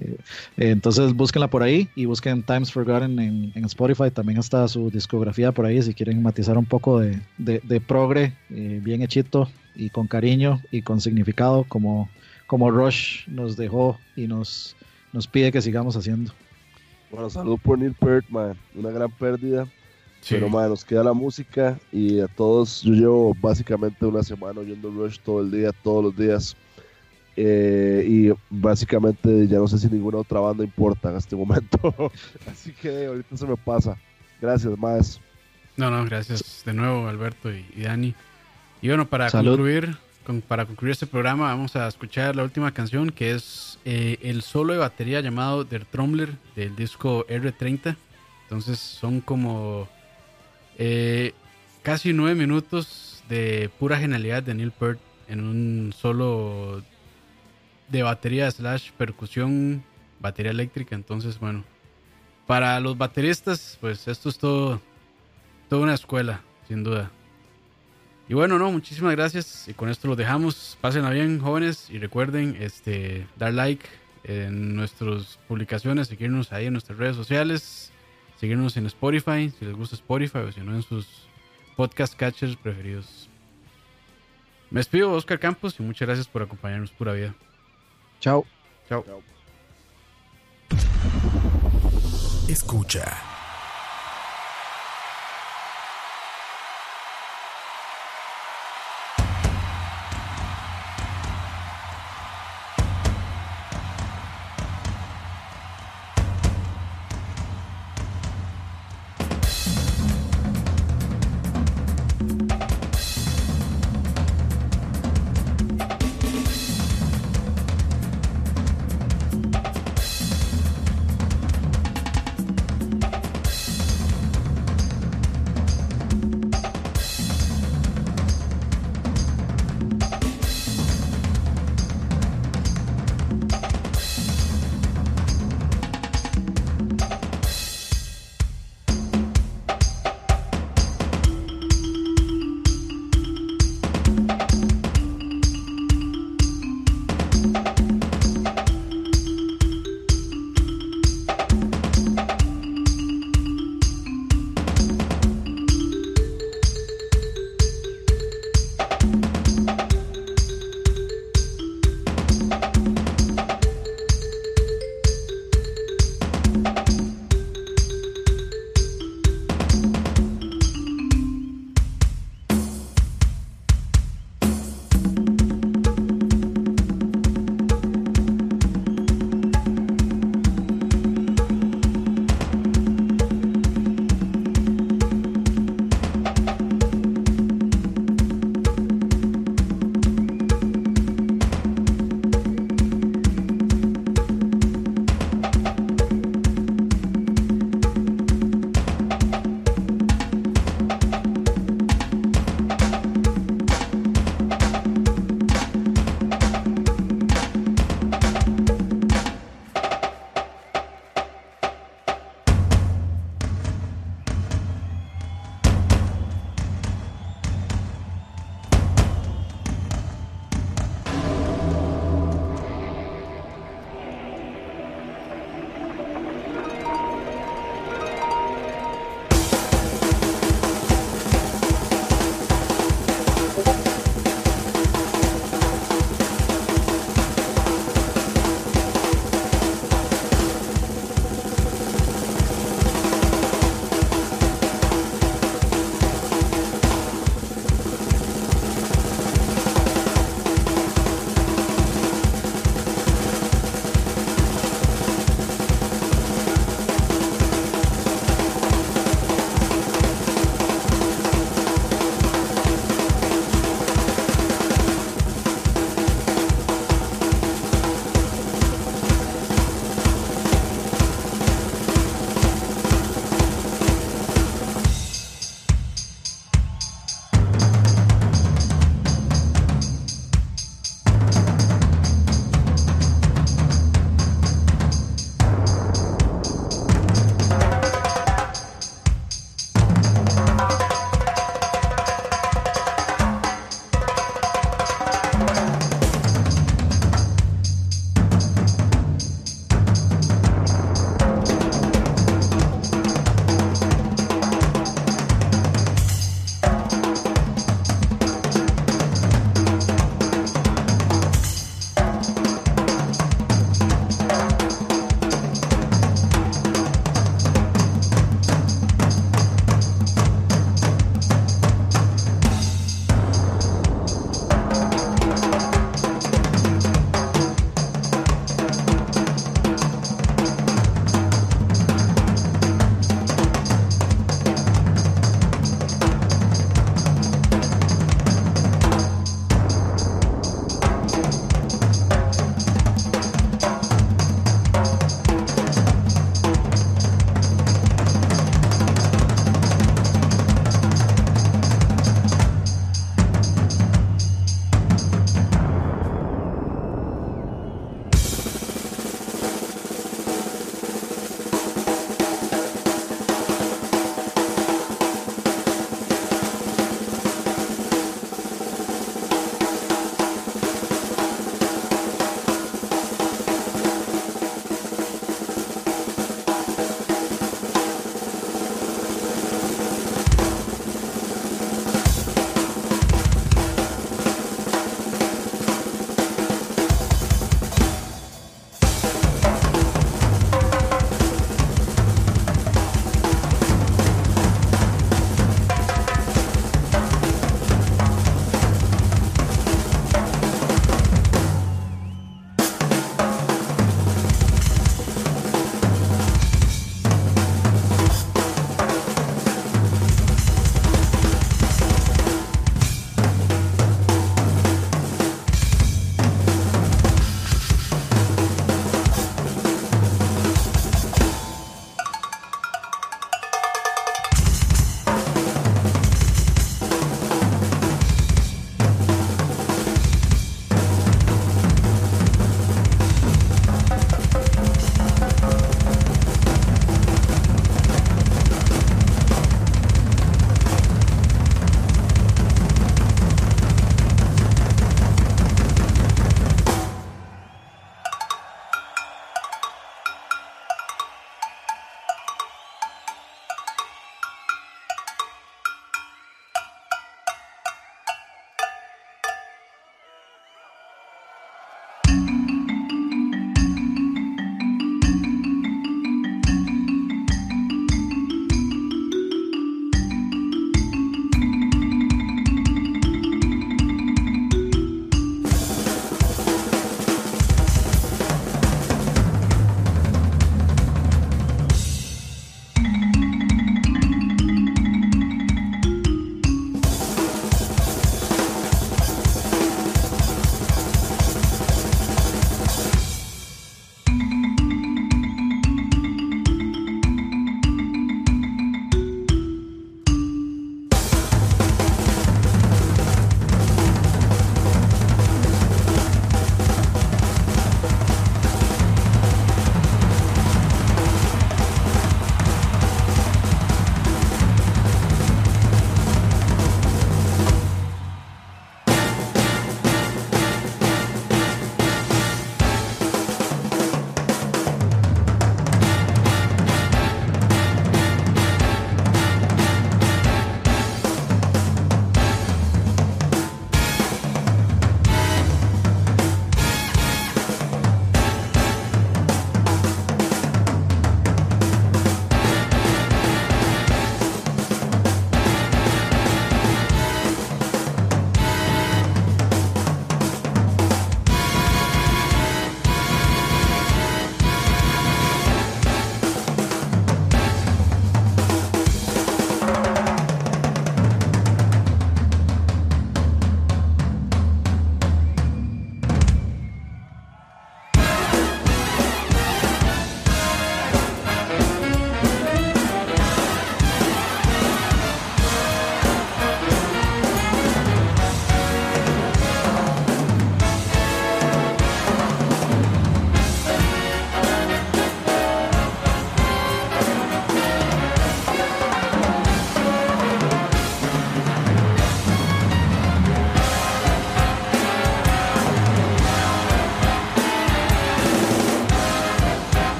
Eh, eh, entonces búsquenla por ahí y busquen Times Forgotten en, en Spotify. También está su discografía por ahí si quieren matizar un poco de, de, progre, bien hechito y con cariño y con significado como, como Rush nos dejó y nos, nos pide que sigamos haciendo. Bueno, salud por Neil Peart, mae. una gran pérdida. Sí. Pero mae, nos queda la música y a todos, yo llevo básicamente una semana oyendo Rush todo el día, todos los días. Eh, y básicamente ya no sé si ninguna otra banda importa en este momento. Así que ahorita se me pasa. Gracias, más. No, no, gracias de nuevo Alberto y, y Dani. Y bueno, para Salud. concluir, para concluir este programa vamos a escuchar la última canción que es eh, el solo de batería llamado Der Trommler del disco R30. Entonces son como eh, casi nueve minutos de pura genialidad de Neil Peart en un solo de batería slash percusión, batería eléctrica. Entonces, bueno, para los bateristas, pues esto es todo, toda una escuela, sin duda. Y bueno, no, muchísimas gracias. Y con esto lo dejamos. Pásenla bien, jóvenes. Y recuerden este, dar like en nuestras publicaciones, seguirnos ahí en nuestras redes sociales, seguirnos en Spotify, si les gusta Spotify o si no en sus podcast catchers preferidos. Me despido, Oscar Campos, y muchas gracias por acompañarnos pura vida. Chao. Chao. Escucha.